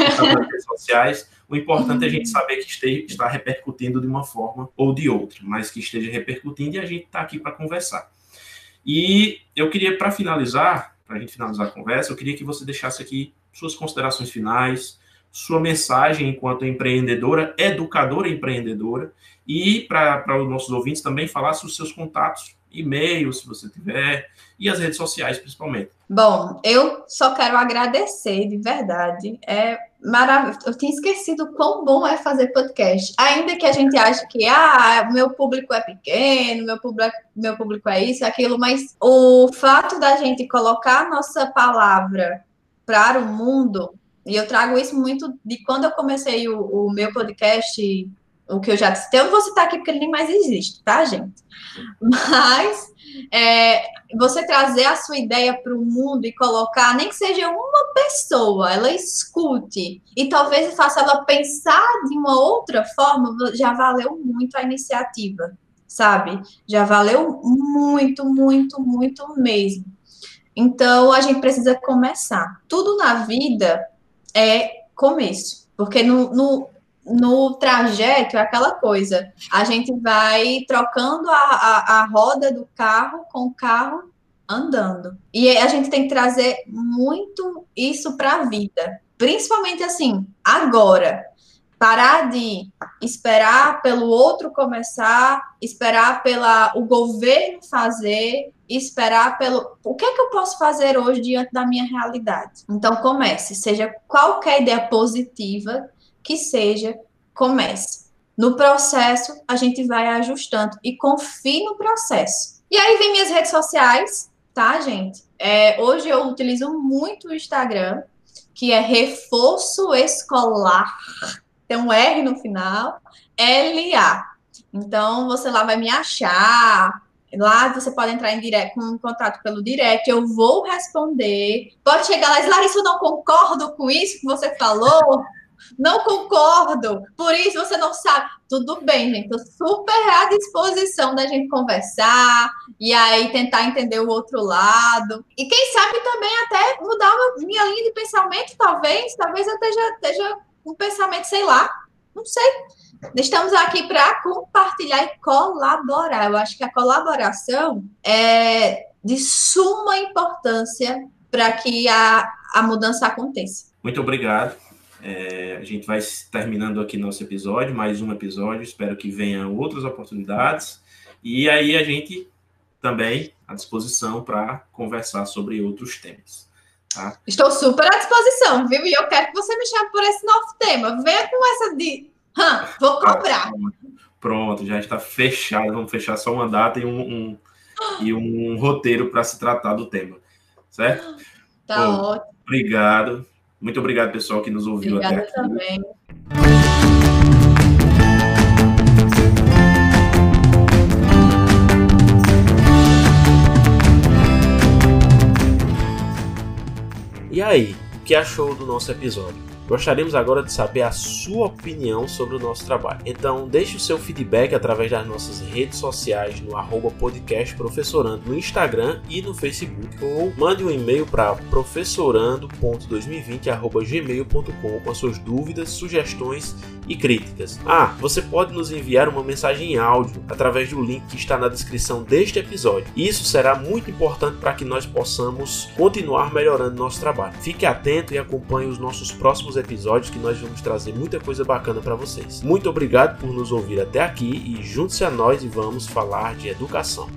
nas redes sociais. O importante é a gente saber que esteja, está repercutindo de uma forma ou de outra, mas que esteja repercutindo e a gente está aqui para conversar. E eu queria, para finalizar, para a gente finalizar a conversa, eu queria que você deixasse aqui suas considerações finais, sua mensagem enquanto empreendedora, educadora empreendedora, e para os nossos ouvintes também falar sobre os seus contatos, e-mail, se você tiver, e as redes sociais, principalmente. Bom, eu só quero agradecer, de verdade. É maravilhoso. Eu tinha esquecido quão bom é fazer podcast. Ainda que a gente ache que, ah, meu público é pequeno, meu público, meu público é isso, aquilo, mas o fato da gente colocar a nossa palavra para o mundo e eu trago isso muito de quando eu comecei o, o meu podcast, o que eu já disse. Eu não vou citar aqui porque ele nem mais existe, tá, gente? Mas é, você trazer a sua ideia para o mundo e colocar, nem que seja uma pessoa, ela escute e talvez faça ela pensar de uma outra forma, já valeu muito a iniciativa, sabe? Já valeu muito, muito, muito mesmo. Então a gente precisa começar. Tudo na vida é começo. Porque no, no, no trajeto é aquela coisa, a gente vai trocando a, a, a roda do carro com o carro andando. E a gente tem que trazer muito isso para a vida. Principalmente assim, agora. Parar de esperar pelo outro começar, esperar pela o governo fazer, esperar pelo o que é que eu posso fazer hoje diante da minha realidade. Então comece, seja qualquer ideia positiva que seja, comece. No processo a gente vai ajustando e confie no processo. E aí vem minhas redes sociais, tá, gente? É, hoje eu utilizo muito o Instagram, que é reforço escolar, tem um R no final, LA. Então você lá vai me achar, Lá você pode entrar em direct, com contato pelo direct, eu vou responder. Pode chegar lá e Larissa, eu não concordo com isso que você falou. Não concordo, por isso você não sabe. Tudo bem, gente. Estou super à disposição da gente conversar e aí tentar entender o outro lado. E quem sabe também até mudar minha linha de pensamento, talvez. Talvez eu esteja, esteja um pensamento, sei lá, Não sei. Estamos aqui para compartilhar e colaborar. Eu acho que a colaboração é de suma importância para que a, a mudança aconteça. Muito obrigado. É, a gente vai terminando aqui nosso episódio, mais um episódio. Espero que venham outras oportunidades. E aí a gente também à disposição para conversar sobre outros temas. Tá? Estou super à disposição, viu? E eu quero que você me chame por esse novo tema. Venha com essa de. Hum, vou cobrar. Pronto, já está fechado. Vamos fechar só uma data e um, um e um roteiro para se tratar do tema. Certo? Tá Bom, ótimo. Obrigado. Muito obrigado, pessoal, que nos ouviu Obrigada até aqui. também. E aí, o que achou do nosso episódio? Gostaríamos agora de saber a sua opinião sobre o nosso trabalho. Então, deixe o seu feedback através das nossas redes sociais no arroba podcast professorando no Instagram e no Facebook ou mande um e-mail para professorando.2020.gmail.com com as suas dúvidas, sugestões e críticas. Ah, você pode nos enviar uma mensagem em áudio através do link que está na descrição deste episódio. Isso será muito importante para que nós possamos continuar melhorando nosso trabalho. Fique atento e acompanhe os nossos próximos episódios que nós vamos trazer muita coisa bacana para vocês. Muito obrigado por nos ouvir até aqui e junte-se a nós e vamos falar de educação.